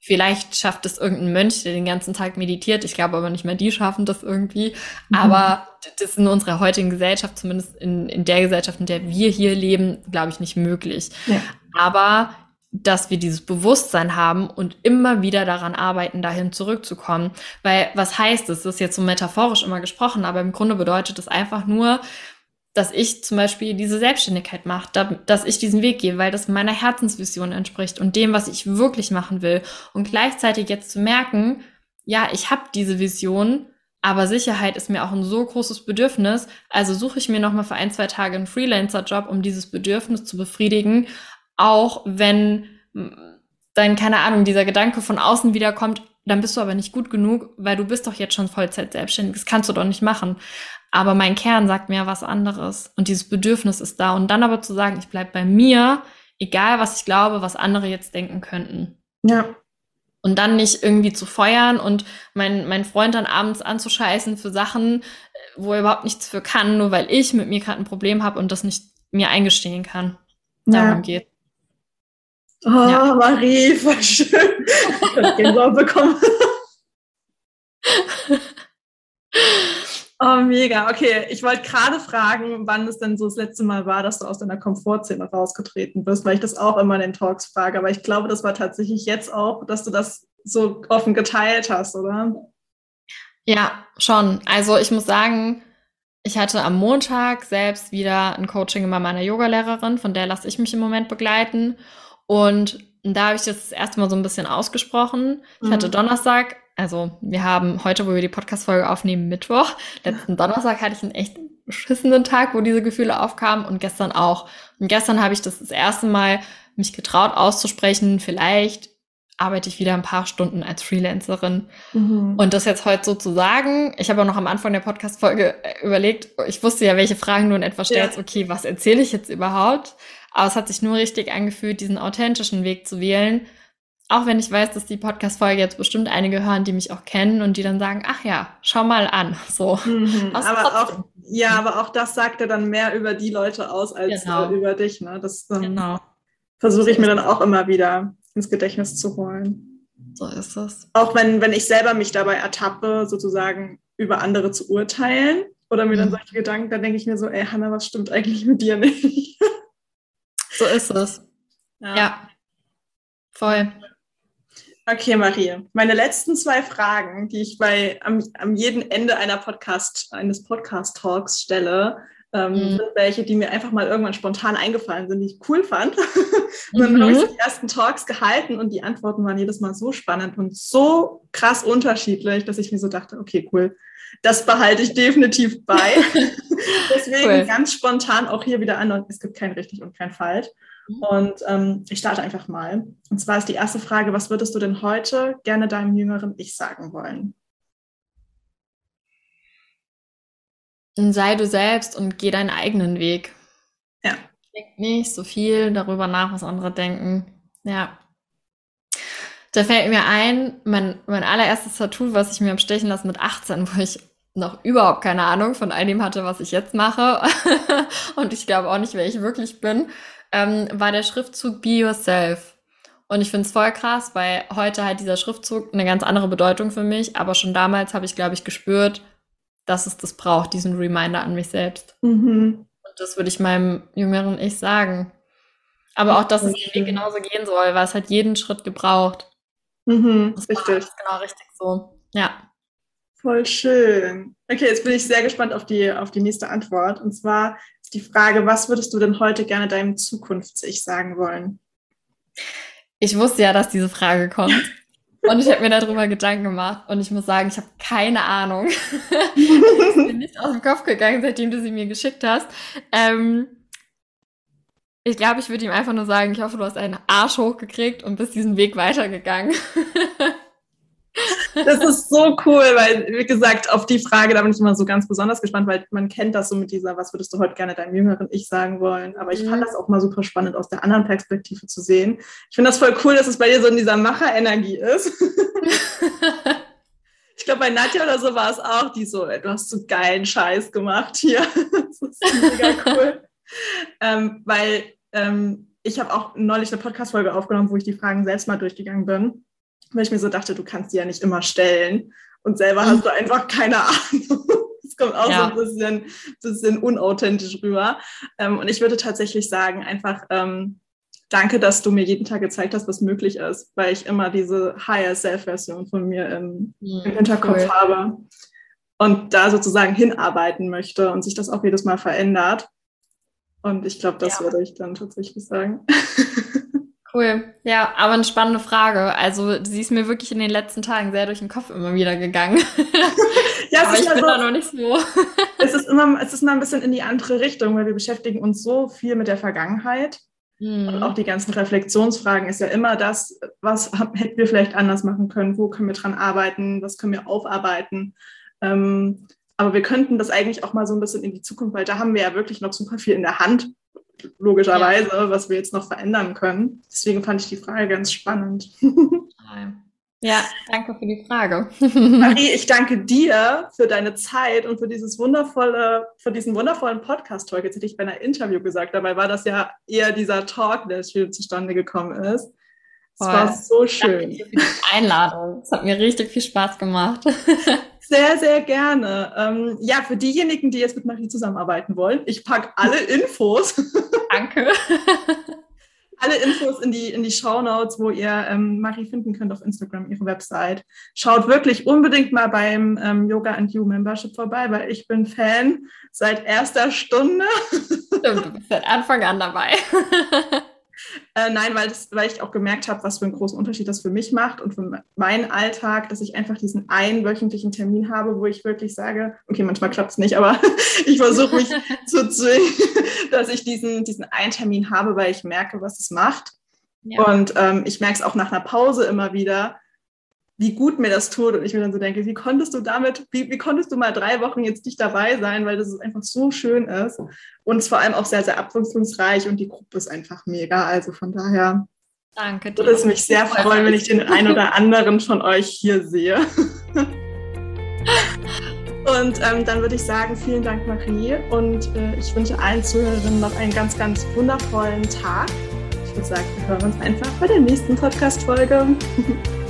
Vielleicht schafft es irgendein Mönch, der den ganzen Tag meditiert. Ich glaube aber nicht mehr, die schaffen das irgendwie. Mhm. Aber das ist in unserer heutigen Gesellschaft, zumindest in, in der Gesellschaft, in der wir hier leben, glaube ich, nicht möglich. Ja. Aber dass wir dieses Bewusstsein haben und immer wieder daran arbeiten, dahin zurückzukommen. Weil was heißt es? Das ist jetzt so metaphorisch immer gesprochen, aber im Grunde bedeutet es einfach nur, dass ich zum Beispiel diese Selbstständigkeit mache, dass ich diesen Weg gehe, weil das meiner Herzensvision entspricht und dem, was ich wirklich machen will. Und gleichzeitig jetzt zu merken, ja, ich habe diese Vision, aber Sicherheit ist mir auch ein so großes Bedürfnis. Also suche ich mir nochmal für ein, zwei Tage einen Freelancer-Job, um dieses Bedürfnis zu befriedigen. Auch wenn dann, keine Ahnung, dieser Gedanke von außen wiederkommt, dann bist du aber nicht gut genug, weil du bist doch jetzt schon Vollzeit selbstständig. Das kannst du doch nicht machen. Aber mein Kern sagt mir was anderes. Und dieses Bedürfnis ist da. Und dann aber zu sagen, ich bleib bei mir, egal was ich glaube, was andere jetzt denken könnten. Ja. Und dann nicht irgendwie zu feuern und mein, mein Freund dann abends anzuscheißen für Sachen, wo er überhaupt nichts für kann, nur weil ich mit mir gerade ein Problem habe und das nicht mir eingestehen kann. Darum ja. geht. Oh, ja. Marie, voll schön. Ich habe Gänsehaut bekommen. Oh, mega. Okay, ich wollte gerade fragen, wann es denn so das letzte Mal war, dass du aus deiner Komfortzone rausgetreten bist, weil ich das auch immer in den Talks frage. Aber ich glaube, das war tatsächlich jetzt auch, dass du das so offen geteilt hast, oder? Ja, schon. Also ich muss sagen, ich hatte am Montag selbst wieder ein Coaching bei meiner Yogalehrerin, von der lasse ich mich im Moment begleiten. Und da habe ich das, das erste Mal so ein bisschen ausgesprochen. Ich mhm. hatte Donnerstag also wir haben heute, wo wir die Podcast-Folge aufnehmen, Mittwoch. Letzten Donnerstag hatte ich einen echt beschissenen Tag, wo diese Gefühle aufkamen und gestern auch. Und gestern habe ich das das erste Mal mich getraut auszusprechen, vielleicht arbeite ich wieder ein paar Stunden als Freelancerin. Mhm. Und das jetzt heute so zu sagen, ich habe auch noch am Anfang der Podcast-Folge äh, überlegt, ich wusste ja, welche Fragen du in etwa stellst, ja. okay, was erzähle ich jetzt überhaupt? Aber es hat sich nur richtig angefühlt, diesen authentischen Weg zu wählen. Auch wenn ich weiß, dass die Podcast-Folge jetzt bestimmt einige hören, die mich auch kennen und die dann sagen, ach ja, schau mal an. So. Mhm. Aber auch, ja, aber auch das sagt ja dann mehr über die Leute aus als genau. über dich. Ne? Das ähm, genau. versuche ich mir dann auch immer wieder ins Gedächtnis zu holen. So ist es. Auch wenn, wenn ich selber mich dabei ertappe, sozusagen über andere zu urteilen oder mir mhm. dann solche Gedanken, dann denke ich mir so, ey Hanna, was stimmt eigentlich mit dir nicht? so ist es. Ja. ja. Voll. Okay, Marie. Meine letzten zwei Fragen, die ich bei am, am jeden Ende einer Podcast, eines Podcast-Talks stelle, ähm, mhm. sind welche, die mir einfach mal irgendwann spontan eingefallen sind, die ich cool fand. und dann mhm. habe ich die ersten Talks gehalten und die Antworten waren jedes Mal so spannend und so krass unterschiedlich, dass ich mir so dachte, okay, cool, das behalte ich definitiv bei. Deswegen cool. ganz spontan auch hier wieder an und es gibt kein richtig und kein falsch. Mhm. Und ähm, ich starte einfach mal. Und zwar ist die erste Frage, was würdest du denn heute gerne deinem jüngeren Ich sagen wollen? sei du selbst und geh deinen eigenen Weg. Ja. Denk nicht so viel darüber nach, was andere denken. Ja. Da fällt mir ein, mein, mein allererstes Tattoo, was ich mir habe stechen lassen mit 18, wo ich noch überhaupt keine Ahnung von all dem hatte, was ich jetzt mache. und ich glaube auch nicht, wer ich wirklich bin, ähm, war der Schriftzug Be Yourself. Und ich finde es voll krass, weil heute hat dieser Schriftzug eine ganz andere Bedeutung für mich. Aber schon damals habe ich, glaube ich, gespürt, dass es das braucht, diesen Reminder an mich selbst. Mhm. Und das würde ich meinem jüngeren Ich sagen. Aber auch, dass es den Weg genauso gehen soll, weil es hat jeden Schritt gebraucht. Mhm, das richtig. genau richtig so. Ja. Voll schön. Okay, jetzt bin ich sehr gespannt auf die, auf die nächste Antwort. Und zwar ist die Frage, was würdest du denn heute gerne deinem Zukunfts-Ich sagen wollen? Ich wusste ja, dass diese Frage kommt. Und ich habe mir darüber Gedanken gemacht und ich muss sagen, ich habe keine Ahnung. ich bin nicht aus dem Kopf gegangen, seitdem du sie mir geschickt hast. Ähm, ich glaube, ich würde ihm einfach nur sagen, ich hoffe, du hast einen Arsch hochgekriegt und bist diesen Weg weitergegangen. Das ist so cool, weil, wie gesagt, auf die Frage, da bin ich immer so ganz besonders gespannt, weil man kennt das so mit dieser, was würdest du heute gerne deinem jüngeren Ich sagen wollen? Aber ich mhm. fand das auch mal super spannend, aus der anderen Perspektive zu sehen. Ich finde das voll cool, dass es bei dir so in dieser Macherenergie ist. ich glaube, bei Nadja oder so war es auch, die so, du hast so geilen Scheiß gemacht hier. das ist mega cool. ähm, weil ähm, ich habe auch neulich eine Podcast-Folge aufgenommen, wo ich die Fragen selbst mal durchgegangen bin weil ich mir so dachte, du kannst die ja nicht immer stellen und selber hast du einfach keine Ahnung. Das kommt auch ja. so ein bisschen, bisschen unauthentisch rüber. Ähm, und ich würde tatsächlich sagen, einfach ähm, danke, dass du mir jeden Tag gezeigt hast, was möglich ist, weil ich immer diese Higher Self-Version von mir im, mhm, im Hinterkopf cool. habe und da sozusagen hinarbeiten möchte und sich das auch jedes Mal verändert. Und ich glaube, das ja. würde ich dann tatsächlich sagen. Cool. Ja, aber eine spannende Frage. Also, sie ist mir wirklich in den letzten Tagen sehr durch den Kopf immer wieder gegangen. ja, aber ich bin so, da noch nicht so. es, ist immer, es ist mal ein bisschen in die andere Richtung, weil wir beschäftigen uns so viel mit der Vergangenheit. Mhm. Und auch die ganzen Reflexionsfragen ist ja immer das, was hätten wir vielleicht anders machen können, wo können wir dran arbeiten, was können wir aufarbeiten. Ähm, aber wir könnten das eigentlich auch mal so ein bisschen in die Zukunft, weil da haben wir ja wirklich noch super viel in der Hand, logischerweise, ja. was wir jetzt noch verändern können. Deswegen fand ich die Frage ganz spannend. Ja, danke für die Frage. Marie, ich danke dir für deine Zeit und für dieses wundervolle, für diesen wundervollen Podcast-Talk. Jetzt hätte ich bei einer Interview gesagt, dabei war das ja eher dieser Talk, der schön zustande gekommen ist. Es war so schön. Danke für die Einladung. Es hat mir richtig viel Spaß gemacht. Sehr, sehr gerne. Ähm, ja, für diejenigen, die jetzt mit Marie zusammenarbeiten wollen, ich packe alle Infos. Danke. alle Infos in die, in die Show Notes, wo ihr ähm, Marie finden könnt auf Instagram, ihre Website. Schaut wirklich unbedingt mal beim ähm, Yoga and You Membership vorbei, weil ich bin Fan seit erster Stunde. Stimmt, du bist seit Anfang an dabei. Äh, nein, weil, das, weil ich auch gemerkt habe, was für einen großen Unterschied das für mich macht und für meinen Alltag, dass ich einfach diesen einen wöchentlichen Termin habe, wo ich wirklich sage, okay, manchmal klappt es nicht, aber ich versuche mich zu zwingen, dass ich diesen, diesen einen Termin habe, weil ich merke, was es macht. Ja. Und ähm, ich merke es auch nach einer Pause immer wieder, wie gut mir das tut. Und ich mir dann so denke, wie konntest du damit, wie, wie konntest du mal drei Wochen jetzt nicht dabei sein, weil das einfach so schön ist. Und es vor allem auch sehr, sehr abwechslungsreich und die Gruppe ist einfach mega. Also von daher Danke würde es mich sehr freuen, wenn ich den einen oder anderen von euch hier sehe. Und ähm, dann würde ich sagen, vielen Dank, Marie. Und äh, ich wünsche allen Zuhörerinnen noch einen ganz, ganz wundervollen Tag. Ich würde sagen, wir hören uns einfach bei der nächsten Podcast-Folge.